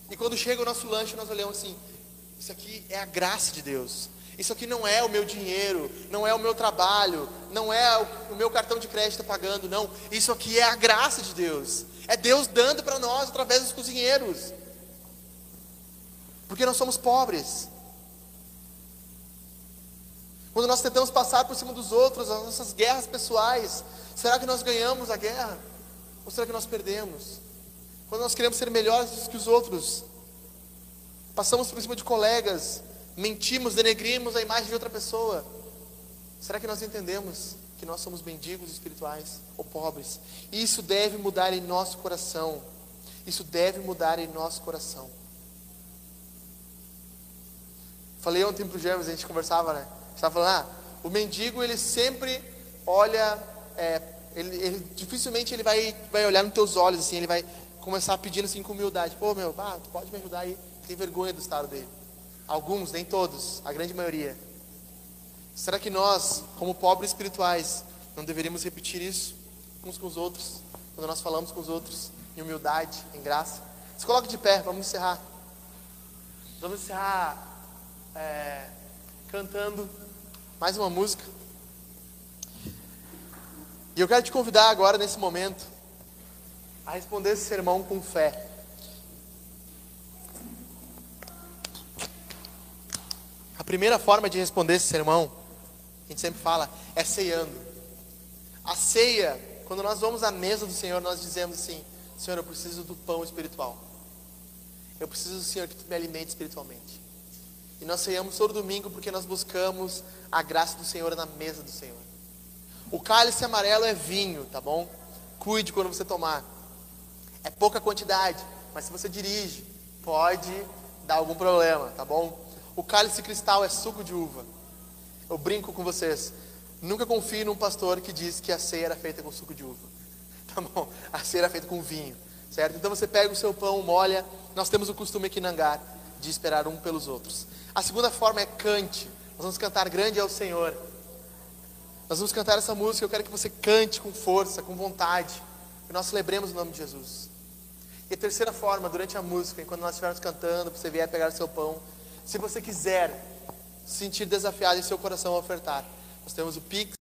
A: E quando chega o nosso lanche, nós olhamos assim, isso aqui é a graça de Deus. Isso aqui não é o meu dinheiro, não é o meu trabalho, não é o meu cartão de crédito pagando, não. Isso aqui é a graça de Deus. É Deus dando para nós através dos cozinheiros. Porque nós somos pobres. Quando nós tentamos passar por cima dos outros, as nossas guerras pessoais, será que nós ganhamos a guerra? Ou será que nós perdemos? Quando nós queremos ser melhores que os outros, passamos por cima de colegas, mentimos, denegrimos a imagem de outra pessoa. Será que nós entendemos que nós somos mendigos espirituais ou pobres? Isso deve mudar em nosso coração. Isso deve mudar em nosso coração. Falei ontem para o James, a gente conversava, né? Estava falando, ah, o mendigo ele sempre olha, é, ele, ele, dificilmente ele vai, vai olhar nos teus olhos assim, ele vai começar pedindo assim com humildade, pô meu, ah, tu pode me ajudar aí? Tem vergonha do estado dele. Alguns, nem todos, a grande maioria. Será que nós, como pobres espirituais, não deveríamos repetir isso uns com os outros, quando nós falamos com os outros, em humildade, em graça? Se coloque de pé, vamos encerrar. Vamos encerrar é, cantando mais uma música. E eu quero te convidar agora, nesse momento, a responder esse sermão com fé. Primeira forma de responder esse sermão, a gente sempre fala, é ceando. A ceia, quando nós vamos à mesa do Senhor, nós dizemos assim: Senhor, eu preciso do pão espiritual. Eu preciso do Senhor que tu me alimente espiritualmente. E nós ceiamos todo domingo porque nós buscamos a graça do Senhor na mesa do Senhor. O cálice amarelo é vinho, tá bom? Cuide quando você tomar. É pouca quantidade, mas se você dirige, pode dar algum problema, tá bom? O cálice cristal é suco de uva. Eu brinco com vocês. Nunca confie num pastor que diz que a ceia era feita com suco de uva. Tá bom? A ceia era feita com vinho. Certo? Então você pega o seu pão, molha. Nós temos o costume aqui em Nangar de esperar um pelos outros. A segunda forma é cante. Nós vamos cantar grande ao Senhor. Nós vamos cantar essa música. Eu quero que você cante com força, com vontade. Que nós celebremos o nome de Jesus. E a terceira forma, durante a música, enquanto nós estivermos cantando, você vier pegar o seu pão, se você quiser sentir desafiado em seu coração a ofertar, nós temos o Pix.